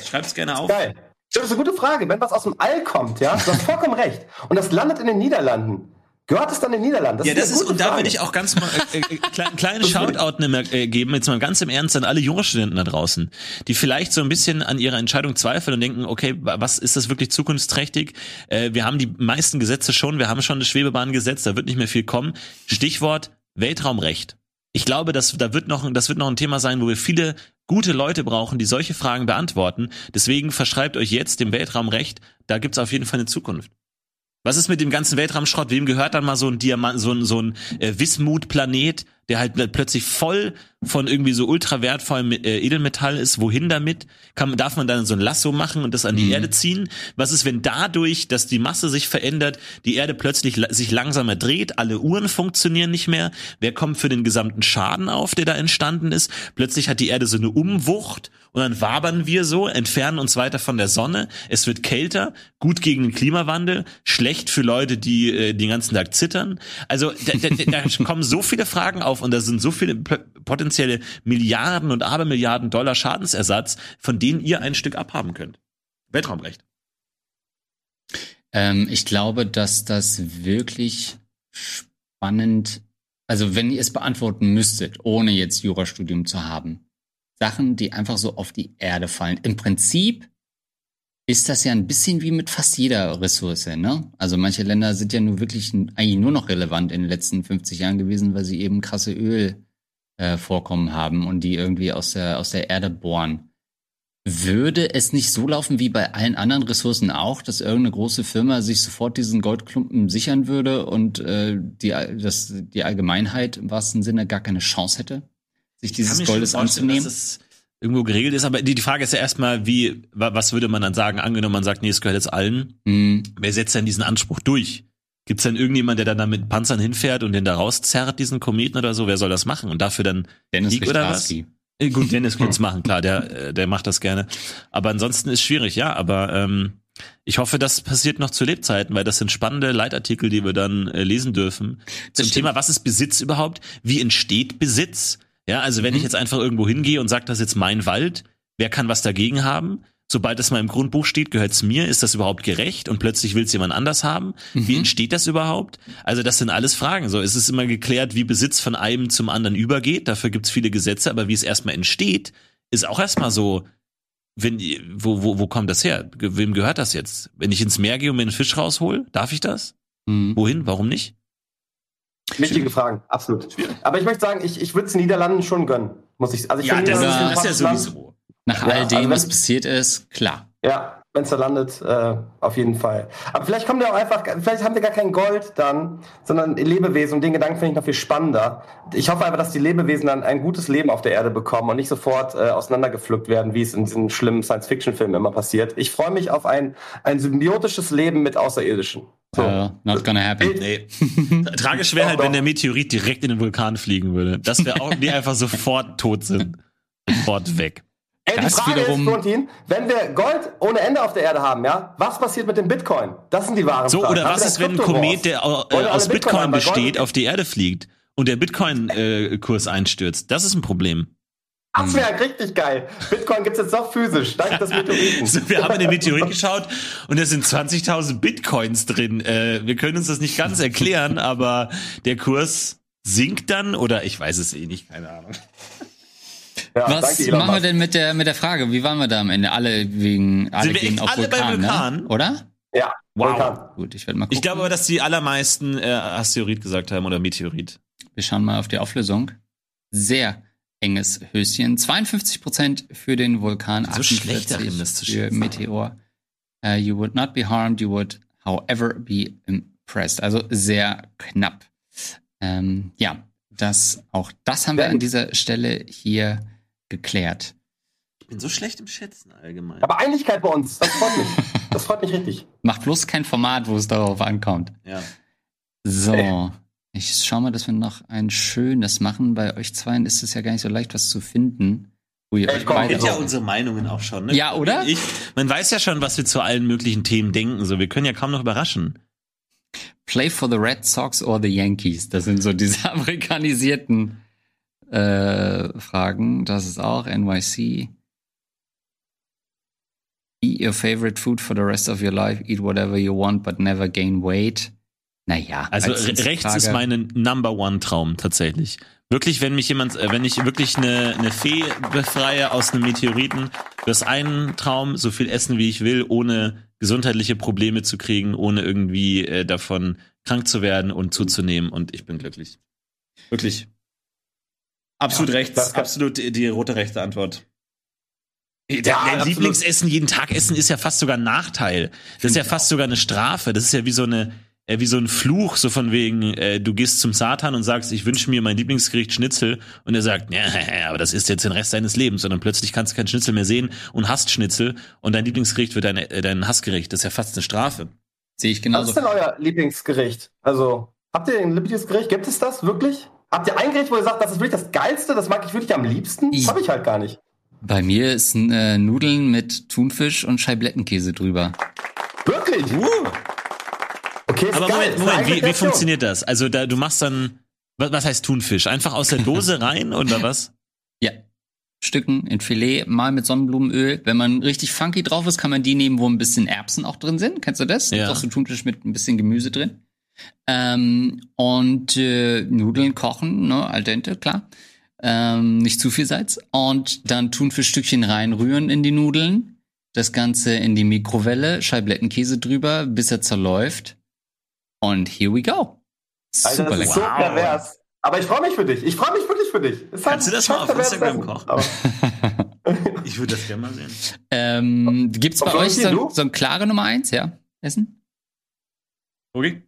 Schreib's gerne auf. Geil. Das ist eine gute Frage. Wenn was aus dem All kommt, ja, du hast vollkommen recht. Und das landet in den Niederlanden. Gehört es dann in den Niederlanden? ja, das eine ist, gute und da Frage. würde ich auch ganz mal äh, äh, kle- einen kleinen *laughs* Das ich- Shoutout äh, geben, jetzt mal ganz im Ernst an alle Jurastudenten da draußen, die vielleicht so ein bisschen an ihrer Entscheidung zweifeln und denken, okay, wa- was ist das wirklich zukunftsträchtig? Äh, wir haben die meisten Gesetze schon, wir haben schon das Schwebebahngesetz, da wird nicht mehr viel kommen. Stichwort Weltraumrecht. Ich glaube, dass da wird noch, das wird noch ein Thema sein, wo wir viele gute Leute brauchen, die solche Fragen beantworten. Deswegen verschreibt euch jetzt dem Weltraumrecht. Da gibt's auf jeden Fall eine Zukunft. Was ist mit dem ganzen Weltraumschrott? Wem gehört dann mal so ein Diamant, so ein, so ein äh, Wismut-Planet, der halt pl- plötzlich voll von irgendwie so ultra wertvollem äh, Edelmetall ist? Wohin damit? Kann, darf man dann so ein Lasso machen und das an die Erde ziehen? Was ist, wenn dadurch, dass die Masse sich verändert, die Erde plötzlich sich langsamer dreht, alle Uhren funktionieren nicht mehr? Wer kommt für den gesamten Schaden auf, der da entstanden ist? Plötzlich hat die Erde so eine Umwucht und dann wabern wir so, entfernen uns weiter von der Sonne. Es wird kälter, gut gegen den Klimawandel, schlecht für Leute, die äh, den ganzen Tag zittern. Also da, da, da *laughs* kommen so viele Fragen auf und da sind so viele potenzielle Milliarden und Abermilliarden Dollar Schadensersatz, von denen ihr ein Stück abhaben könnt. Weltraumrecht. Ähm, ich glaube, dass das wirklich spannend, also wenn ihr es beantworten müsstet, ohne jetzt Jurastudium zu haben, Sachen, die einfach so auf die Erde fallen. Im Prinzip ist das ja ein bisschen wie mit fast jeder Ressource, ne? Also manche Länder sind ja nur wirklich eigentlich nur noch relevant in den letzten 50 Jahren gewesen, weil sie eben krasse Ölvorkommen äh, haben und die irgendwie aus der, aus der Erde bohren. Würde es nicht so laufen wie bei allen anderen Ressourcen auch, dass irgendeine große Firma sich sofort diesen Goldklumpen sichern würde und äh, die, dass die Allgemeinheit im wahrsten Sinne gar keine Chance hätte, sich dieses Goldes anzunehmen? Dass es irgendwo geregelt ist, aber die, die Frage ist ja erstmal, wie, wa- was würde man dann sagen? Angenommen, man sagt, nee, es gehört jetzt allen. Hm, Wer setzt denn diesen Anspruch durch? Gibt's denn irgendjemand, der dann da mit Panzern hinfährt und den da rauszerrt, diesen Kometen oder so? Wer soll das machen? Und dafür dann Dennis Krieg oder was? Äh, Gut, Dennis *laughs* könnte es machen, klar, der, äh, der macht das gerne. Aber ansonsten ist schwierig, ja. Aber ähm, ich hoffe, das passiert noch zu Lebzeiten, weil das sind spannende Leitartikel, die wir dann äh, lesen dürfen. Zum. Thema, was ist Besitz überhaupt? Wie entsteht Besitz? Ja, also wenn Mhm. ich jetzt einfach irgendwo hingehe und sage, das ist jetzt mein Wald, wer kann was dagegen haben? Sobald es mal im Grundbuch steht, gehört es mir, ist das überhaupt gerecht? Und plötzlich will es jemand anders haben? Wie Mhm. entsteht das überhaupt? Also das sind alles Fragen. So, es ist immer geklärt, wie Besitz von einem zum anderen übergeht. Dafür gibt es viele Gesetze, aber wie es erstmal entsteht, ist auch erstmal so, wenn, wo, wo, wo kommt das her? Wem gehört das jetzt? Wenn ich ins Meer gehe und mir einen Fisch raushol, darf ich das? Hm. Wohin? Warum nicht? Wichtige Fragen, absolut. Aber ich möchte sagen, ich, ich würde es den Niederlanden schon gönnen. Muss ich, also ich finde, das- ein das tolles Land. sowieso. Nach Ja, all dem, also was passiert ist, klar. Ja, wenn es da landet, äh, auf jeden Fall. Aber vielleicht kommt ja auch einfach, vielleicht haben wir gar kein Gold dann, sondern Lebewesen. Und den Gedanken finde ich noch viel spannender. Ich hoffe einfach, dass die Lebewesen dann ein gutes Leben auf der Erde bekommen und nicht sofort äh, auseinandergepflückt werden, wie es in diesen schlimmen Science-Fiction-Filmen immer passiert. Ich freue mich auf ein, ein symbiotisches Leben mit Außerirdischen. So. Uh, not gonna happen. Nee. *laughs* Tragisch wäre halt, wenn der Meteorit direkt in den Vulkan fliegen würde. Das wäre auch, die einfach sofort tot sind. Sofort weg. Ey, die Das Frage wiederum- ist, Florentin, wenn wir Gold ohne Ende auf der Erde haben, ja, was passiert mit dem Bitcoin? Das sind die wahren So, Fragen. oder Haben was ist, wenn ein Komet, der äh, aus Bitcoin Bitcoin besteht, auf die Erde fliegt und der Bitcoin-Kurs einstürzt? Das ist ein Problem. Das wäre richtig geil. Bitcoin gibt's jetzt doch physisch, dank des Meteoriten. *laughs* So, wir haben in den Meteorit geschaut und da sind 20.000 Bitcoins drin. Äh, wir können uns das nicht ganz erklären, *laughs* aber der Kurs sinkt dann oder ich weiß es eh nicht, keine Ahnung. Ja, Was danke, machen wir denn mit der, mit der Frage? Wie waren wir da am Ende? Alle wegen, alle Sind wir gehen echt auf alle bei Vulkan, Vulkan? Ne? Oder? Ja, Wow. Vulkan. Gut, ich werde mal gucken. Ich glaube aber, dass die allermeisten äh, Asteroid gesagt haben oder Meteorit. Wir schauen mal auf die Auflösung. Sehr enges Höschen. 52% für den Vulkan, So schlecht 48 darin, das zu für schätzen. Meteor. Uh, you would not be harmed, you would however be impressed. Also sehr knapp. Ähm, ja, das, auch das haben wir an dieser Stelle hier geklärt. Ich bin so schlecht im Schätzen allgemein. Aber Einigkeit bei uns, das freut mich. *laughs* Das freut mich richtig. Macht bloß kein Format, wo es darauf ankommt. Ja. So. *laughs* Ich schau mal, dass wir noch ein schönes machen. Bei euch zweien ist es ja gar nicht so leicht, was zu finden. Komm, beide Kennt ja unsere Meinungen auch schon, ne? Ja, oder? Ich, man weiß ja schon, was wir zu allen möglichen Themen denken. So, wir können ja kaum noch überraschen. Play for the Red Sox or the Yankees. Das sind so diese *laughs* amerikanisierten äh, Fragen. Das ist auch NYC. Eat your favorite food for the rest of your life. Eat whatever you want, but never gain weight. Naja. Also als re- rechts ist mein Number One Traum tatsächlich. Wirklich, wenn mich jemand, äh, wenn ich wirklich eine, eine Fee befreie aus einem Meteoriten, das einen Traum, so viel essen wie ich will, ohne gesundheitliche Probleme zu kriegen, ohne irgendwie äh, davon krank zu werden und zuzunehmen und ich bin glücklich. Wirklich. Absolut Ja, rechts, das absolut die, die rote rechte Antwort. Ja, dein. Lieblingsessen, jeden Tag essen, ist ja fast sogar ein Nachteil. Das ist ja fast sogar eine Strafe. Das ist ja wie so eine, äh, wie so ein Fluch, so von wegen, äh, du gehst zum Satan und sagst, ich wünsche mir mein Lieblingsgericht Schnitzel und er sagt, ja, *laughs* aber das ist jetzt den Rest deines Lebens und dann plötzlich kannst du kein Schnitzel mehr sehen und hast Schnitzel und dein Lieblingsgericht wird dein, äh, dein Hassgericht. Das ist ja fast eine Strafe. Sehe ich Was genauso. ist denn euer Lieblingsgericht? Also, habt ihr ein Lieblingsgericht? Gibt es das wirklich? Habt ihr ein Gericht, wo ihr sagt, das ist wirklich das Geilste, das mag ich wirklich am liebsten? Das habe ich halt gar nicht. Bei mir ist äh, Nudeln mit Thunfisch und Scheiblettenkäse drüber. Wirklich? Okay, ist Aber geil. Moment, Moment, wie, wie funktioniert das? Also da, du machst dann, was, was heißt Thunfisch? Einfach aus der *laughs* Dose rein oder was? Ja. Stücken in Filet, mal mit Sonnenblumenöl. Wenn man richtig funky drauf ist, kann man die nehmen, wo ein bisschen Erbsen auch drin sind. Kennst du das? Ja. Ist auch so Thunfisch mit ein bisschen Gemüse drin. Ähm, und äh, Nudeln kochen, ne, al dente, klar. Ähm, nicht zu viel Salz. Und dann Thunfischstückchen reinrühren in die Nudeln. Das Ganze in die Mikrowelle, Scheiblettenkäse drüber, bis er zerläuft. Und here we go. Alter, Super das ist so lecker. pervers. Aber ich freue mich für dich. Ich freue mich wirklich für dich. Ist halt Kannst du das mal auf Instagram kochen? *laughs* *laughs* Ich würde das gerne mal sehen. Ähm, gibt's bei Und euch so, du? so ein klare Nummer eins, ja? Essen? Okay.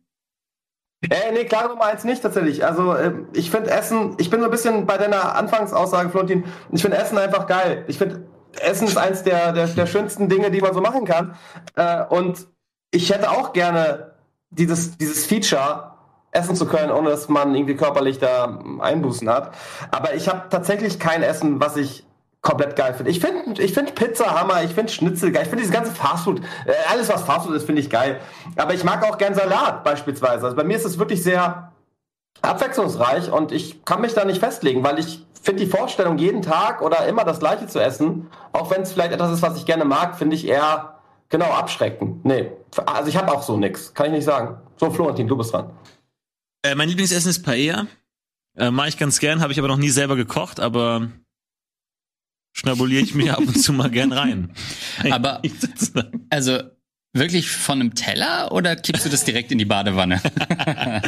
Äh, nee, klare Nummer eins nicht tatsächlich. Also ähm, ich finde Essen, ich bin so ein bisschen bei deiner Anfangsaussage, Florentin, ich finde Essen einfach geil. Ich finde, Essen ist eins der, der, der schönsten Dinge, die man so machen kann. Äh, und ich hätte auch gerne dieses, dieses Feature, essen zu können, ohne dass man irgendwie körperlich da Einbußen hat. Aber ich habe tatsächlich kein Essen, was ich komplett geil finde. Ich finde ich find Pizza Hammer, ich finde Schnitzel geil, ich finde diese ganze Fastfood, äh, alles was Fastfood ist, finde ich geil. Aber ich mag auch gern Salat beispielsweise. Also bei mir ist es wirklich sehr abwechslungsreich und ich kann mich da nicht festlegen, weil ich finde die Vorstellung, jeden Tag oder immer das Gleiche zu essen, auch wenn es vielleicht etwas ist, was ich gerne mag, finde ich eher genau abschreckend. Nee, also ich habe auch so nix, kann ich nicht sagen. So, Florentin, du bist dran. Äh, mein Lieblingsessen ist Paella. Äh, Mache ich ganz gern, habe ich aber noch nie selber gekocht, aber schnabuliere ich mir ab und zu mal gern rein. Aber-. *laughs* Also wirklich von einem Teller oder kippst du das direkt in die Badewanne? *laughs*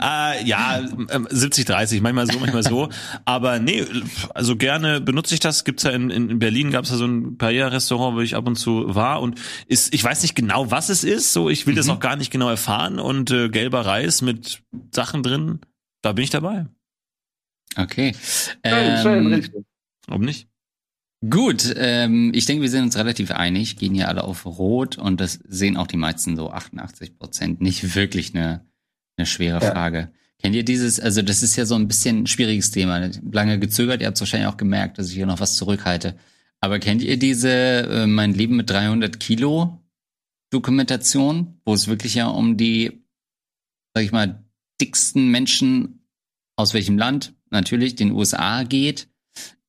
äh, ja, ähm, 70, 30, manchmal so, manchmal so. Aber nee, also gerne benutze ich das. Gibt's ja in, in Berlin gab's ja so ein Paella-Restaurant, wo ich ab und zu war und ist, ich weiß nicht genau, was es ist. So, ich will das auch gar nicht genau erfahren. Und äh, gelber Reis mit Sachen drin, da bin ich dabei. Okay. Ähm. Warum nicht? Gut, ähm, ich denke, wir sind uns relativ einig, gehen hier alle auf Rot und das sehen auch die meisten so 88 Prozent. Nicht wirklich eine, eine schwere ja. Frage. Kennt ihr dieses, also das ist ja so ein bisschen ein schwieriges Thema. Lange gezögert, ihr habt wahrscheinlich auch gemerkt, dass ich hier noch was zurückhalte. Aber kennt ihr diese äh, Mein Leben mit 300 Kilo Dokumentation, wo es wirklich ja um die, sag ich mal, dicksten Menschen aus welchem Land? Natürlich den USA geht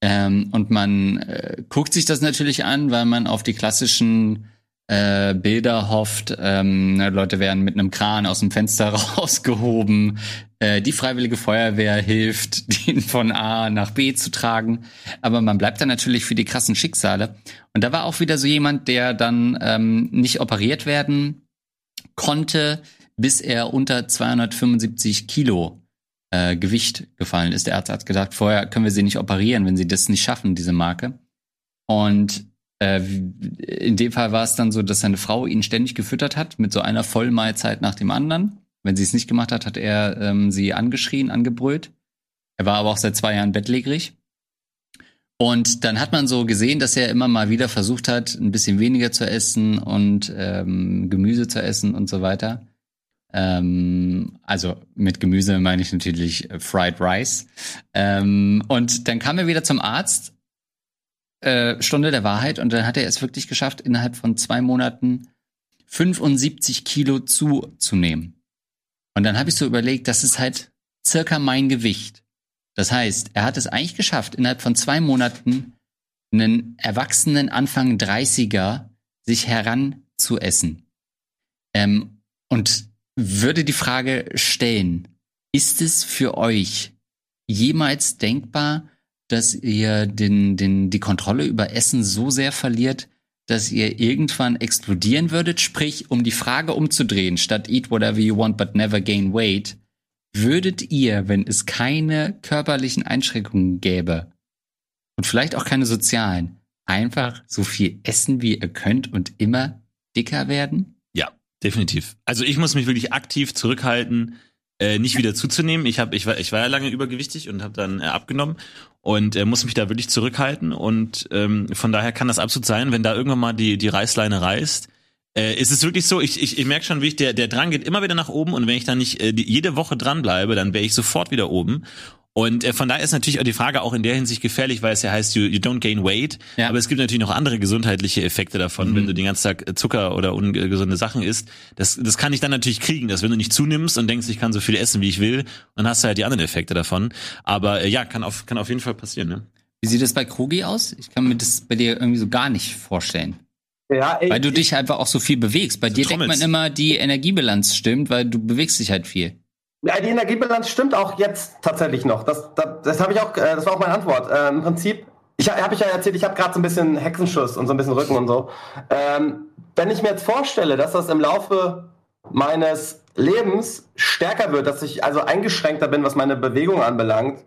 ähm, und man äh, guckt sich das natürlich an, weil man auf die klassischen äh, Bilder hofft. Ähm, Leute werden mit einem Kran aus dem Fenster *laughs* rausgehoben. Äh, die Freiwillige Feuerwehr hilft, *laughs* den von A nach B zu tragen. Aber man bleibt dann natürlich für die krassen Schicksale. Und da war auch wieder so jemand, der dann ähm, nicht operiert werden konnte, bis er unter 275 Kilo äh, Gewicht gefallen ist. Der Arzt hat gesagt, vorher können wir sie nicht operieren, wenn sie das nicht schaffen, diese Marke. Und äh, in dem Fall war es dann so, dass seine Frau ihn ständig gefüttert hat mit so einer Vollmahlzeit nach dem anderen. Wenn sie es nicht gemacht hat, hat er ähm, sie angeschrien, angebrüllt. Er war aber auch seit zwei Jahren bettlägerig. Und dann hat man so gesehen, dass er immer mal wieder versucht hat, ein bisschen weniger zu essen und ähm, Gemüse zu essen und so weiter. Ähm, also mit Gemüse meine ich natürlich äh, Fried Rice. Ähm, und dann kam er wieder zum Arzt, äh, Stunde der Wahrheit, und dann hat er es wirklich geschafft, innerhalb von zwei Monaten 75 Kilo zuzunehmen. Und dann habe ich so überlegt, das ist halt circa mein Gewicht. Das heißt, er hat es eigentlich geschafft, innerhalb von zwei Monaten einen erwachsenen Anfang 30er sich heranzuessen. Ähm, und würde die Frage stellen, ist es für euch jemals denkbar, dass ihr den, den, die Kontrolle über Essen so sehr verliert, dass ihr irgendwann explodieren würdet? Sprich, um die Frage umzudrehen, statt eat whatever you want but never gain weight, würdet ihr, wenn es keine körperlichen Einschränkungen gäbe und vielleicht auch keine sozialen, einfach so viel essen, wie ihr könnt und immer dicker werden? Definitiv. Also ich muss mich wirklich aktiv zurückhalten, äh, nicht wieder zuzunehmen. Ich habe, ich war, ich war ja lange übergewichtig und habe dann äh, abgenommen und äh, muss mich da wirklich zurückhalten. Und ähm, von daher kann das absolut sein, wenn da irgendwann mal die die Reißleine reißt. Äh, ist es wirklich so? Ich, ich, ich merke schon, wie ich der der Drang geht immer wieder nach oben und wenn ich dann nicht äh, die, jede Woche dranbleibe, dann wäre ich sofort wieder oben. Und äh, von daher ist natürlich auch die Frage auch in der Hinsicht gefährlich, weil es ja heißt, you, you don't gain weight. Ja. Aber es gibt natürlich noch andere gesundheitliche Effekte davon, mhm. wenn du den ganzen Tag Zucker oder ungesunde Sachen isst. Das, das kann ich dann natürlich kriegen, dass wenn du nicht zunimmst und denkst, ich kann so viel essen, wie ich will, dann hast du halt die anderen Effekte davon. Aber äh, ja, kann auf, kann auf jeden Fall passieren. Ne? Wie sieht das bei Krogi aus? Ich kann mir das bei dir irgendwie so gar nicht vorstellen. Ja, ey, weil du dich einfach auch so viel bewegst. Bei dir denkt man immer, die Energiebilanz stimmt, weil du bewegst dich halt viel. Ja, die Energiebilanz stimmt auch jetzt tatsächlich noch. Das, das, das habe ich auch, äh, das war auch meine Antwort. Äh, Im Prinzip, ich habe ich ja erzählt, ich habe gerade so ein bisschen Hexenschuss und so ein bisschen Rücken und so. Ähm, wenn ich mir jetzt vorstelle, dass das im Laufe meines Lebens stärker wird, dass ich also eingeschränkter bin, was meine Bewegung anbelangt,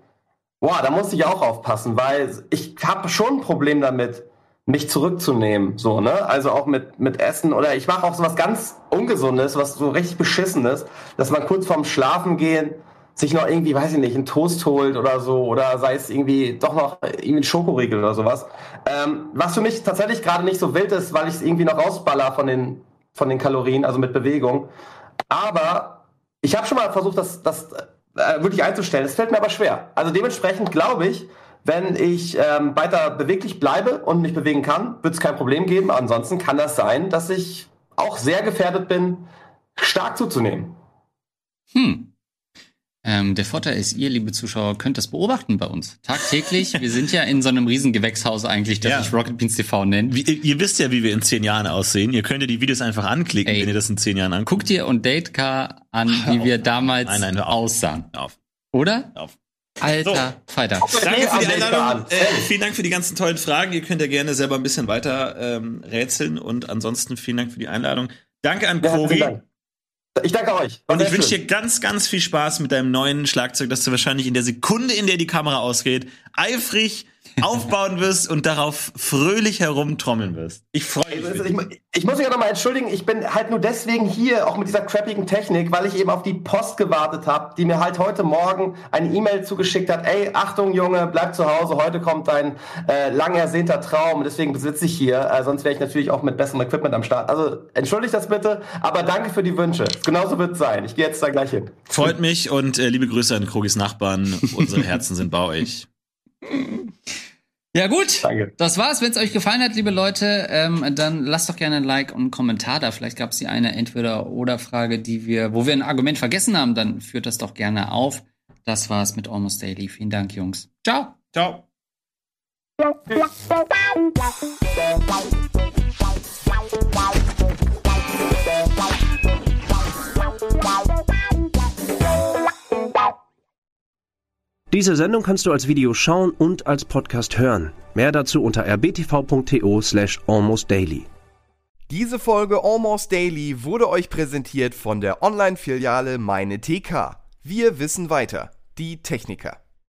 boah, da muss ich auch aufpassen, weil ich habe schon ein Problem damit, mich zurückzunehmen, so, ne? Also auch mit, mit Essen oder ich mache auch so was ganz Ungesundes, was so richtig Beschissenes, dass man kurz vorm Schlafen gehen sich noch irgendwie, weiß ich nicht, einen Toast holt oder so oder sei es irgendwie doch noch irgendwie ein Schokoriegel oder sowas. Ähm, was für mich tatsächlich gerade nicht so wild ist, weil ich es irgendwie noch rausballer von den, von den Kalorien, also mit Bewegung. Aber ich habe schon mal versucht, das, das äh, wirklich einzustellen. Es fällt mir aber schwer. Also dementsprechend glaube ich, wenn ich ähm, weiter beweglich bleibe und mich bewegen kann, wird es kein Problem geben. Ansonsten kann das sein, dass ich auch sehr gefährdet bin, stark zuzunehmen. Hm. Ähm, der Vorteil ist, ihr, liebe Zuschauer, könnt das beobachten bei uns. Tagtäglich. wir sind ja in so einem riesen Gewächshaus eigentlich, das ja. sich Rocket Beans TV nennt. Wie, ihr wisst ja, wie wir in zehn Jahren aussehen. Ihr könnt ja die Videos einfach anklicken, Ey, wenn ihr das in zehn Jahren anguckt. Guckt ihr und Datecar an, wie wir damals nein, nein, aussahen. Auf. Oder? Auf. Alter so. Falter. Danke für die Einladung. Äh, vielen Dank für die ganzen tollen Fragen. Ihr könnt ja gerne selber ein bisschen weiter ähm, rätseln und ansonsten vielen Dank für die Einladung. Danke an Cory. Ja, ich danke euch. War und ich wünsche dir ganz, ganz viel Spaß mit deinem neuen Schlagzeug, dass du wahrscheinlich in der Sekunde, in der die Kamera ausgeht, eifrig aufbauen wirst und darauf fröhlich herumtrommeln wirst. Ich freue mich. Also, ich, ich, muss mich auch nochmal entschuldigen, ich bin halt nur deswegen hier, auch mit dieser crappigen Technik, weil ich eben auf die Post gewartet habe, die mir halt heute Morgen eine E-Mail zugeschickt hat, ey, Achtung Junge, bleib zu Hause, heute kommt dein äh, lang ersehnter Traum, deswegen besitze ich hier, äh, sonst wäre ich natürlich auch mit besserem Equipment am Start. Also entschuldigt das bitte, aber danke für die Wünsche. Genauso wird es sein. Ich gehe jetzt da gleich hin. Freut mich und äh, liebe Grüße an Krogis Nachbarn. Unsere Herzen sind bei euch. *laughs* Ja gut, Danke. das war's. Wenn es euch gefallen hat, liebe Leute, ähm, dann lasst doch gerne ein Like und einen Kommentar da. Vielleicht gab es hier eine Entweder-Oder-Frage, die wir, wo wir ein Argument vergessen haben. Dann führt das doch gerne auf. Das war's mit Almost Daily. Vielen Dank, Jungs. Ciao. Ciao. Diese Sendung kannst du als Video schauen und als Podcast hören. Mehr dazu unter rbtv.to slash almostdaily. Diese Folge Almost Daily wurde euch präsentiert von der Online-Filiale Meine TK. Wir wissen weiter. Die Techniker.